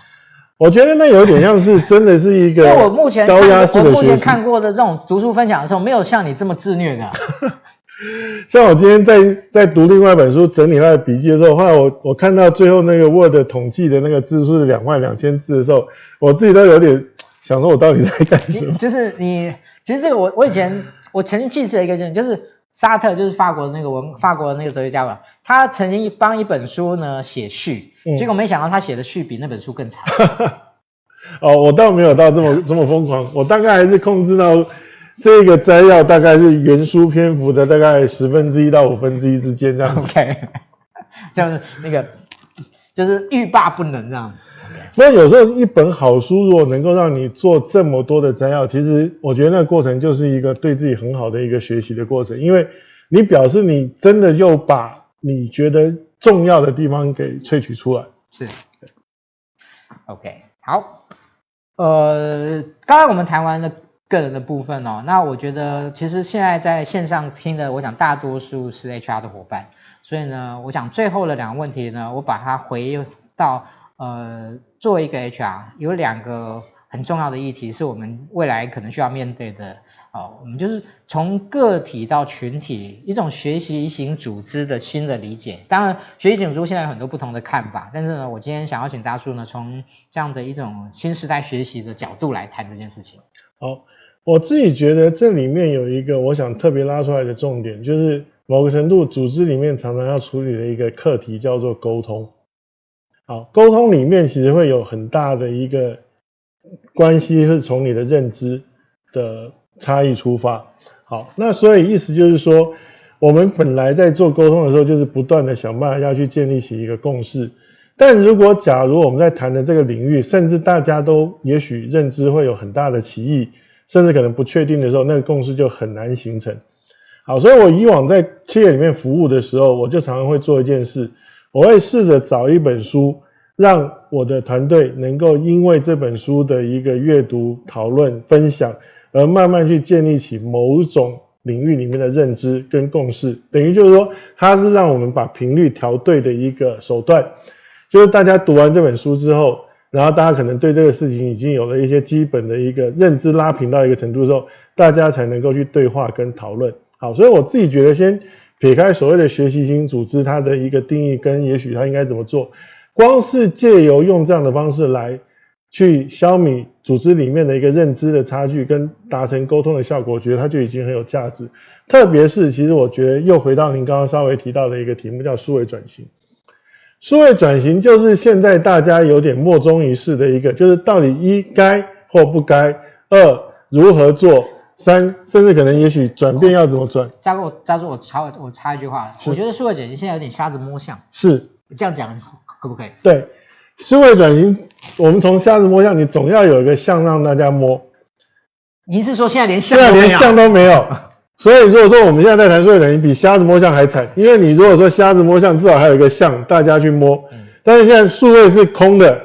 我觉得那有点像是 [LAUGHS] 真的是一个。因为我目前看我目前看过的这种读书分享的时候，没有像你这么自虐的。[LAUGHS] 像我今天在在读另外一本书，整理他的笔记的时候，后来我我看到最后那个 Word 统计的那个字数是两万两千字的时候，我自己都有点想说，我到底在干什么？就是你，其实这个我我以前我曾经记起了一个事情，就是沙特就是法国的那个文法国的那个哲学家吧，他曾经帮一本书呢写序。结果没想到他写的序比那本书更长。[LAUGHS] 哦，我倒没有到这么 [LAUGHS] 这么疯狂，我大概还是控制到这个摘要大概是原书篇幅的大概十分之一到五分之一之间这样子。OK，这样子那个就是欲罢不能这样。那有时候一本好书如果能够让你做这么多的摘要，其实我觉得那个过程就是一个对自己很好的一个学习的过程，因为你表示你真的又把你觉得。重要的地方给萃取出来，是，OK，好，呃，刚刚我们谈完了个人的部分哦，那我觉得其实现在在线上听的，我想大多数是 HR 的伙伴，所以呢，我想最后的两个问题呢，我把它回到呃，作为一个 HR，有两个很重要的议题是我们未来可能需要面对的。哦，我们就是从个体到群体，一种学习型组织的新的理解。当然，学习型组织现在有很多不同的看法，但是呢，我今天想要请扎叔呢，从这样的一种新时代学习的角度来谈这件事情。好，我自己觉得这里面有一个我想特别拉出来的重点，就是某个程度组织里面常常要处理的一个课题叫做沟通。好，沟通里面其实会有很大的一个关系，是从你的认知的。差异出发，好，那所以意思就是说，我们本来在做沟通的时候，就是不断的想办法要去建立起一个共识。但如果假如我们在谈的这个领域，甚至大家都也许认知会有很大的歧义，甚至可能不确定的时候，那个共识就很难形成。好，所以我以往在企业里面服务的时候，我就常常会做一件事，我会试着找一本书，让我的团队能够因为这本书的一个阅读、讨论、分享。而慢慢去建立起某种领域里面的认知跟共识，等于就是说，它是让我们把频率调对的一个手段。就是大家读完这本书之后，然后大家可能对这个事情已经有了一些基本的一个认知拉平到一个程度之后，大家才能够去对话跟讨论。好，所以我自己觉得，先撇开所谓的学习型组织它的一个定义跟也许它应该怎么做，光是借由用这样的方式来。去消弭组织里面的一个认知的差距，跟达成沟通的效果，我觉得它就已经很有价值。特别是，其实我觉得又回到您刚刚稍微提到的一个题目，叫数位转型。数位转型就是现在大家有点莫衷一是的一个，就是到底一该或不该，二如何做，三甚至可能也许转变要怎么转。加个加入我插我插一句话，我觉得数位转型现在有点瞎子摸象。是这样讲可不可以？对。数位转型，我们从瞎子摸象，你总要有一个象让大家摸。您是说现在连象现在连象都没有？[LAUGHS] 所以如果说我们现在在谈数位转型，比瞎子摸象还惨，因为你如果说瞎子摸象，至少还有一个象大家去摸。但是现在数位是空的，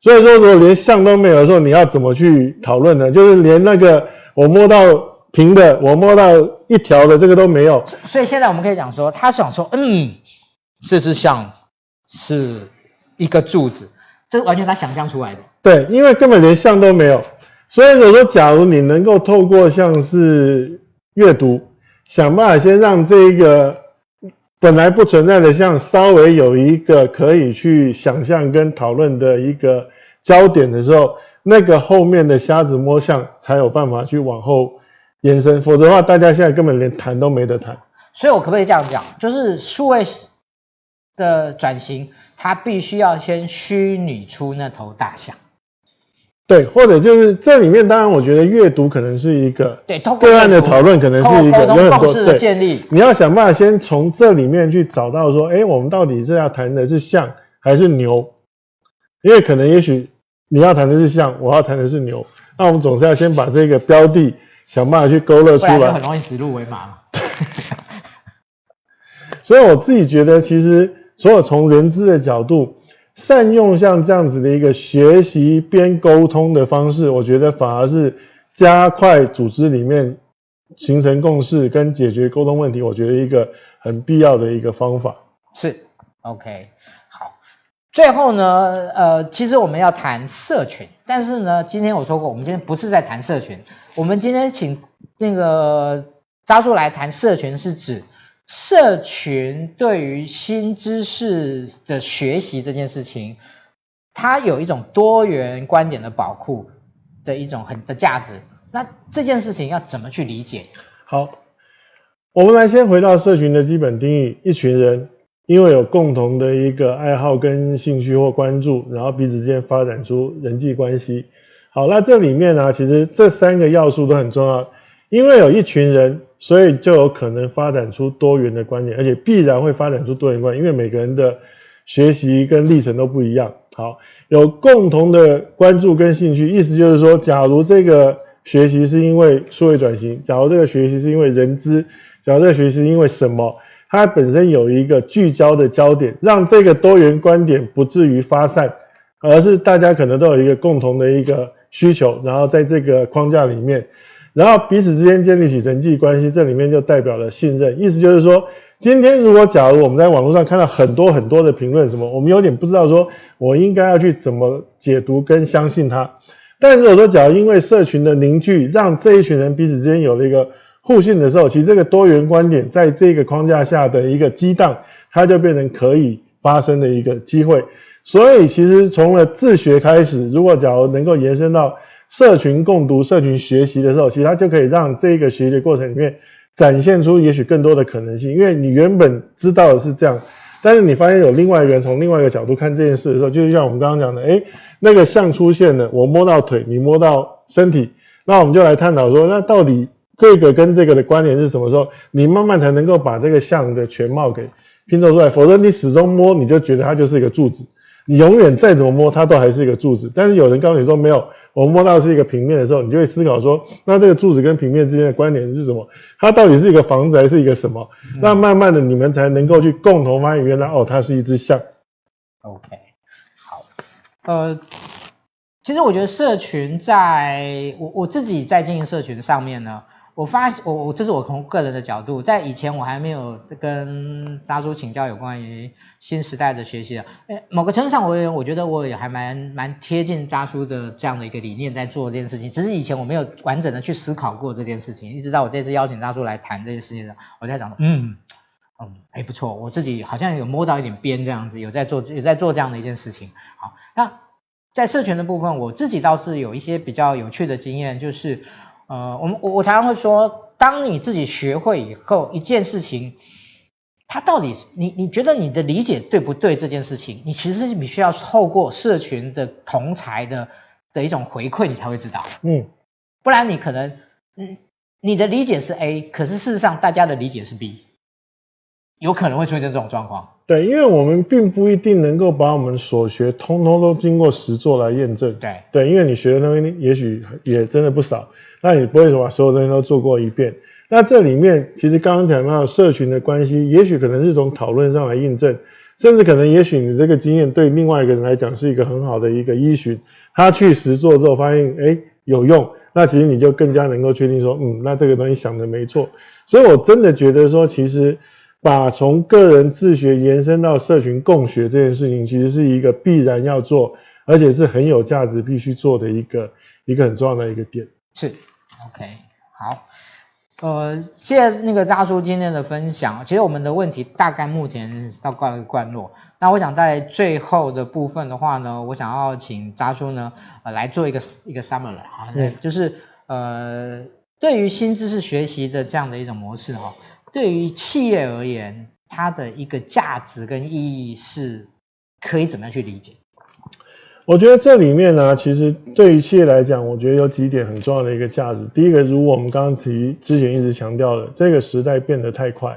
所以说如果连象都没有的时候，你要怎么去讨论呢？就是连那个我摸到平的，我摸到一条的这个都没有。所以现在我们可以讲说，他想说，嗯，这只象是。一个柱子，这完全他想象出来的。对，因为根本连象都没有，所以我说，假如你能够透过像是阅读，想办法先让这一个本来不存在的像稍微有一个可以去想象跟讨论的一个焦点的时候，那个后面的瞎子摸象才有办法去往后延伸，否则的话，大家现在根本连谈都没得谈。所以我可不可以这样讲，就是数位的转型？它必须要先虚拟出那头大象，对，或者就是这里面，当然我觉得阅读可能是一个对，个案的讨论可能是一个有很多的建立。你要想办法先从这里面去找到说，哎，我们到底是要谈的是象还是牛？因为可能也许你要谈的是象，我要谈的是牛，那我们总是要先把这个标的想办法去勾勒出来，很容易指鹿为马。[LAUGHS] 所以我自己觉得，其实所有从人资的角度。善用像这样子的一个学习边沟通的方式，我觉得反而是加快组织里面形成共识跟解决沟通问题，我觉得一个很必要的一个方法。是，OK，好。最后呢，呃，其实我们要谈社群，但是呢，今天我说过，我们今天不是在谈社群，我们今天请那个渣叔来谈社群，是指。社群对于新知识的学习这件事情，它有一种多元观点的宝库的一种很的价值。那这件事情要怎么去理解？好，我们来先回到社群的基本定义：一群人因为有共同的一个爱好跟兴趣或关注，然后彼此之间发展出人际关系。好，那这里面呢，其实这三个要素都很重要，因为有一群人。所以就有可能发展出多元的观点，而且必然会发展出多元观，因为每个人的学习跟历程都不一样。好，有共同的关注跟兴趣，意思就是说，假如这个学习是因为数位转型，假如这个学习是因为人资，假如这个学习是因为什么，它本身有一个聚焦的焦点，让这个多元观点不至于发散，而是大家可能都有一个共同的一个需求，然后在这个框架里面。然后彼此之间建立起人际关系，这里面就代表了信任。意思就是说，今天如果假如我们在网络上看到很多很多的评论，什么我们有点不知道，说我应该要去怎么解读跟相信它。但如果说假如因为社群的凝聚，让这一群人彼此之间有了一个互信的时候，其实这个多元观点在这个框架下的一个激荡，它就变成可以发生的一个机会。所以其实从了自学开始，如果假如能够延伸到。社群共读、社群学习的时候，其实它就可以让这个学习的过程里面展现出也许更多的可能性。因为你原本知道的是这样，但是你发现有另外一个人从另外一个角度看这件事的时候，就像我们刚刚讲的，诶，那个象出现了，我摸到腿，你摸到身体，那我们就来探讨说，那到底这个跟这个的关联是什么时候，你慢慢才能够把这个象的全貌给拼凑出来。否则你始终摸，你就觉得它就是一个柱子，你永远再怎么摸，它都还是一个柱子。但是有人告诉你说没有。我们摸到的是一个平面的时候，你就会思考说，那这个柱子跟平面之间的关联是什么？它到底是一个房子还是一个什么？嗯、那慢慢的你们才能够去共同发现，原来哦，它是一只象。OK，好，呃，其实我觉得社群在我我自己在经营社群上面呢。我发，我我这是我从个人的角度，在以前我还没有跟渣叔请教有关于新时代的学习的，诶某个程度上，我我觉得我也还蛮蛮贴近渣叔的这样的一个理念在做这件事情，只是以前我没有完整的去思考过这件事情，一直到我这次邀请渣叔来谈这件事情的，我在想，嗯嗯，哎不错，我自己好像有摸到一点边这样子，有在做有在做这样的一件事情。好，那在社群的部分，我自己倒是有一些比较有趣的经验，就是。呃，我们我我常常会说，当你自己学会以后，一件事情，它到底你你觉得你的理解对不对？这件事情，你其实是必须要透过社群的同才的的一种回馈，你才会知道。嗯，不然你可能，嗯，你的理解是 A，可是事实上大家的理解是 B，有可能会出现这种状况。对，因为我们并不一定能够把我们所学通通都经过实作来验证。对对，因为你学的东西也许也真的不少。那你不会说把所有东西都做过一遍。那这里面其实刚刚讲到社群的关系，也许可能是从讨论上来印证，甚至可能也许你这个经验对另外一个人来讲是一个很好的一个依循。他去实做之后发现，哎，有用，那其实你就更加能够确定说，嗯，那这个东西想的没错。所以我真的觉得说，其实把从个人自学延伸到社群共学这件事情，其实是一个必然要做，而且是很有价值必须做的一个一个很重要的一个点。是。OK，好，呃，谢谢那个渣叔今天的分享。其实我们的问题大概目前到告一个段落。那我想在最后的部分的话呢，我想要请渣叔呢，呃，来做一个一个 summary 啊，对，就是呃，对于新知识学习的这样的一种模式哈，对于企业而言，它的一个价值跟意义是可以怎么样去理解？我觉得这里面呢，其实对于企业来讲，我觉得有几点很重要的一个价值。第一个，如果我们刚刚其之前一直强调的，这个时代变得太快，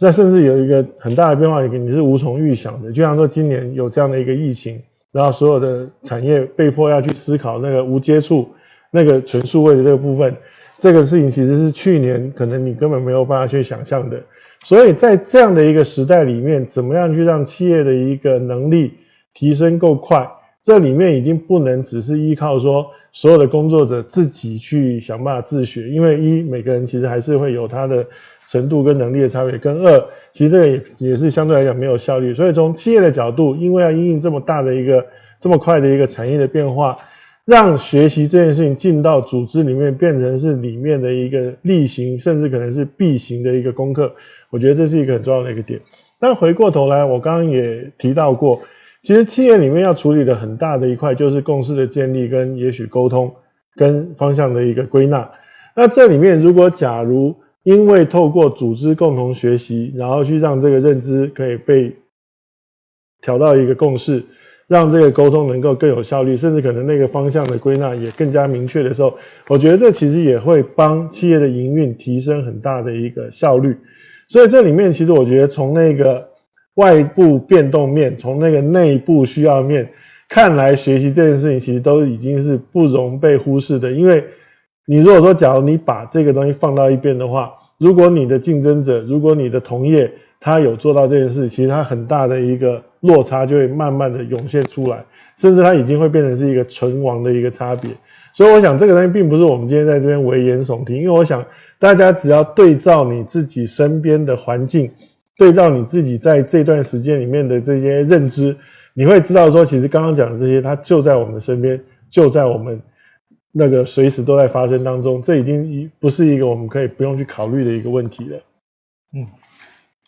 那甚至有一个很大的变化，你你是无从预想的。就像说今年有这样的一个疫情，然后所有的产业被迫要去思考那个无接触、那个纯数位的这个部分，这个事情其实是去年可能你根本没有办法去想象的。所以在这样的一个时代里面，怎么样去让企业的一个能力提升够快？这里面已经不能只是依靠说所有的工作者自己去想办法自学，因为一每个人其实还是会有他的程度跟能力的差别，跟二其实这个也也是相对来讲没有效率。所以从企业的角度，因为要因应这么大的一个这么快的一个产业的变化，让学习这件事情进到组织里面变成是里面的一个例行，甚至可能是必行的一个功课。我觉得这是一个很重要的一个点。但回过头来，我刚刚也提到过，其实企业里面要处理的很大的一块就是共识的建立跟也许沟通跟方向的一个归纳。那这里面如果假如因为透过组织共同学习，然后去让这个认知可以被调到一个共识，让这个沟通能够更有效率，甚至可能那个方向的归纳也更加明确的时候，我觉得这其实也会帮企业的营运提升很大的一个效率。所以这里面其实我觉得从那个外部变动面，从那个内部需要面看来，学习这件事情其实都已经是不容被忽视的。因为你如果说假如你把这个东西放到一边的话，如果你的竞争者，如果你的同业他有做到这件事，其实他很大的一个落差就会慢慢的涌现出来，甚至它已经会变成是一个存亡的一个差别。所以我想这个东西并不是我们今天在这边危言耸听，因为我想。大家只要对照你自己身边的环境，对照你自己在这段时间里面的这些认知，你会知道说，其实刚刚讲的这些，它就在我们身边，就在我们那个随时都在发生当中。这已经不是一个我们可以不用去考虑的一个问题了。嗯，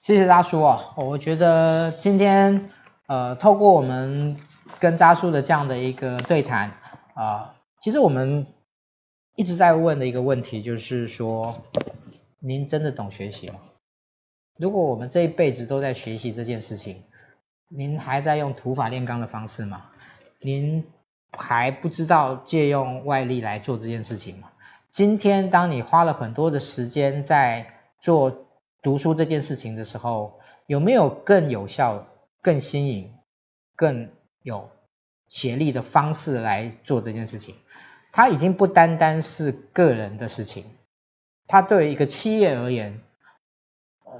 谢谢渣叔啊，我觉得今天呃，透过我们跟渣叔的这样的一个对谈啊，其实我们。一直在问的一个问题就是说，您真的懂学习吗？如果我们这一辈子都在学习这件事情，您还在用土法炼钢的方式吗？您还不知道借用外力来做这件事情吗？今天当你花了很多的时间在做读书这件事情的时候，有没有更有效、更新颖、更有协力的方式来做这件事情？它已经不单单是个人的事情，它对于一个企业而言，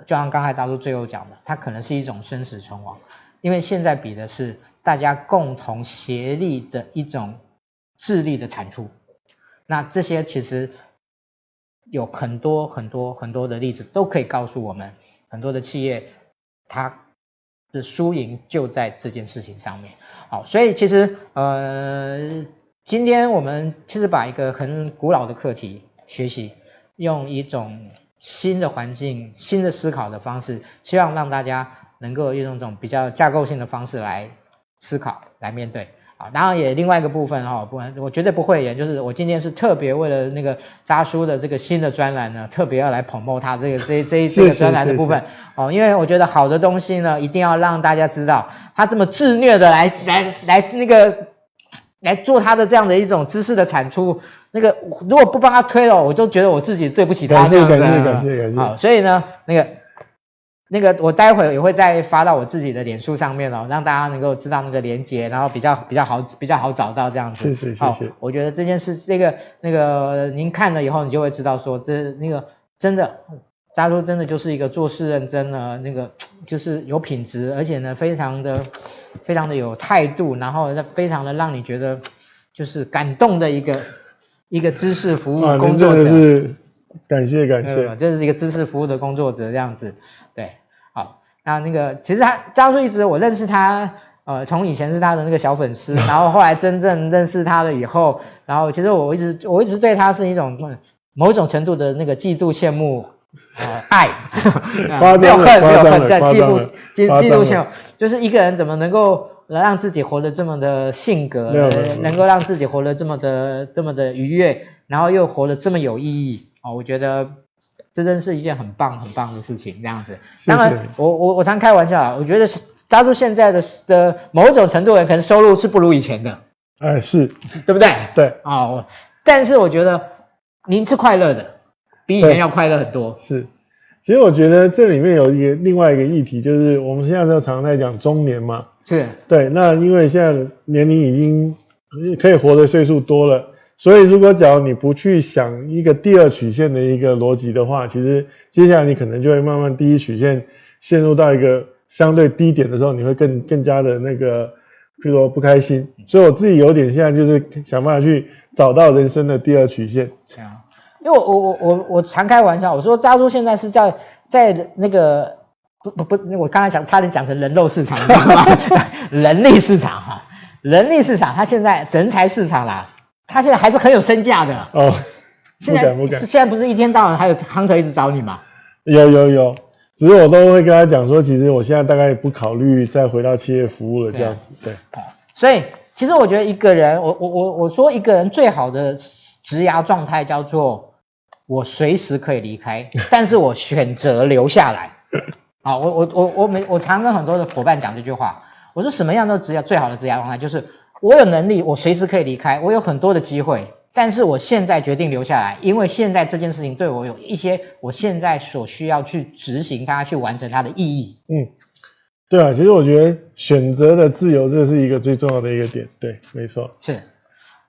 就像刚才大叔最后讲的，它可能是一种生死存亡，因为现在比的是大家共同协力的一种智力的产出。那这些其实有很多很多很多的例子都可以告诉我们，很多的企业它的输赢就在这件事情上面。好，所以其实呃。今天我们其实把一个很古老的课题学习，用一种新的环境、新的思考的方式，希望让大家能够用一种比较架构性的方式来思考、来面对。啊，当然也另外一个部分哈，不然我绝对不会演，就是我今天是特别为了那个渣叔的这个新的专栏呢，特别要来 promote 他这个这这一这个专栏的部分哦，因为我觉得好的东西呢，一定要让大家知道，他这么自虐的来来来那个。来做他的这样的一种知识的产出，那个如果不帮他推了，我就觉得我自己对不起他。感谢感谢感谢感谢。好，所以呢，那个那个我待会也会再发到我自己的脸书上面哦，让大家能够知道那个连接，然后比较比较好比较好找到这样子。谢谢谢谢。好，我觉得这件事，那个那个您看了以后，你就会知道说，这那个真的，渣叔真的就是一个做事认真的那个，就是有品质，而且呢，非常的。非常的有态度，然后非常的让你觉得就是感动的一个一个知识服务工作者。啊、是感谢感谢，这是一个知识服务的工作者这样子。对，好，那那个其实他张叔一直我认识他，呃，从以前是他的那个小粉丝，[LAUGHS] 然后后来真正认识他了以后，然后其实我一直我一直对他是一种某一种程度的那个嫉妒羡慕。呃，爱，[LAUGHS] 没有恨，没有恨，在嫉妒、嫉嫉妒心，就是一个人怎么能够让自己活得这么的性格，能够让自己活得这么的、这么的愉悦，然后又活得这么有意义。哦，我觉得这真是一件很棒、很棒的事情。这样子，当然，我我我常开玩笑啊，我觉得扎住现在的的某种程度人可能收入是不如以前的，哎，是。对不对？对，哦，但是我觉得您是快乐的，比以前要快乐很多。是，其实我觉得这里面有一个另外一个议题，就是我们现在都常常在讲中年嘛，是对，那因为现在年龄已经可以活的岁数多了。所以，如果假如你不去想一个第二曲线的一个逻辑的话，其实接下来你可能就会慢慢第一曲线陷入到一个相对低点的时候，你会更更加的那个，譬如说不开心。所以我自己有点现在就是想办法去找到人生的第二曲线。啊，因为我我我我我常开玩笑，我说扎叔现在是在在那个不不不，我刚才讲差点讲成人肉市场，你知道吗？[LAUGHS] 人力市场哈，人力市场，它现在人才市场啦。他现在还是很有身价的哦，现在现在不是一天到晚还有 hunter 一直找你吗？有有有，只是我都会跟他讲说，其实我现在大概也不考虑再回到企业服务了这样子，对。对所以其实我觉得一个人，我我我我说一个人最好的职涯状态叫做我随时可以离开，但是我选择留下来。[LAUGHS] 啊，我我我我每我常跟很多的伙伴讲这句话，我说什么样都职业最好的职业状态就是。我有能力，我随时可以离开。我有很多的机会，但是我现在决定留下来，因为现在这件事情对我有一些我现在所需要去执行它、去完成它的意义。嗯，对啊，其实我觉得选择的自由，这是一个最重要的一个点。对，没错。是，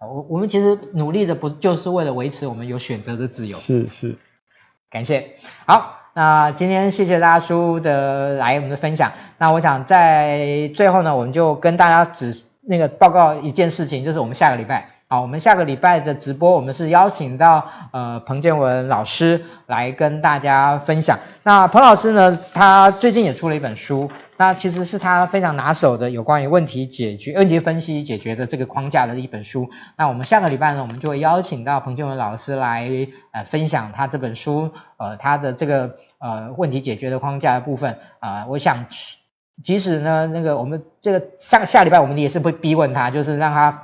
我我们其实努力的不就是为了维持我们有选择的自由？是是，感谢。好，那今天谢谢大叔的来我们的分享。那我想在最后呢，我们就跟大家只。那个报告一件事情，就是我们下个礼拜，好，我们下个礼拜的直播，我们是邀请到呃彭建文老师来跟大家分享。那彭老师呢，他最近也出了一本书，那其实是他非常拿手的有关于问题解决、问题分析解决的这个框架的一本书。那我们下个礼拜呢，我们就会邀请到彭俊文老师来呃分享他这本书呃他的这个呃问题解决的框架的部分啊、呃，我想。即使呢，那个我们这个下下礼拜我们也是会逼问他，就是让他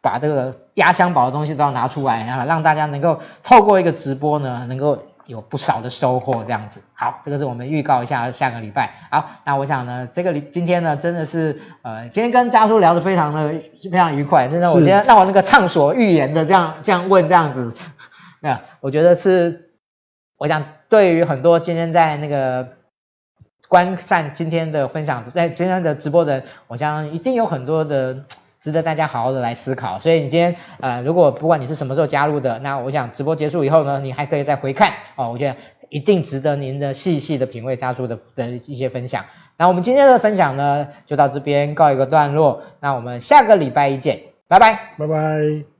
把这个压箱宝的东西都要拿出来，然后让大家能够透过一个直播呢，能够有不少的收获这样子。好，这个是我们预告一下下个礼拜。好，那我想呢，这个礼今天呢真的是呃，今天跟家叔聊得非常的非常愉快，真的，我今天让我那个畅所欲言的这样这样问这样子，那我觉得是，我想对于很多今天在那个。观看今天的分享，在今天的直播的，我相信一定有很多的值得大家好好的来思考。所以你今天呃，如果不管你是什么时候加入的，那我想直播结束以后呢，你还可以再回看哦。我觉得一定值得您的细细的品味扎叔的的一些分享。那我们今天的分享呢，就到这边告一个段落。那我们下个礼拜一见，拜拜，拜拜。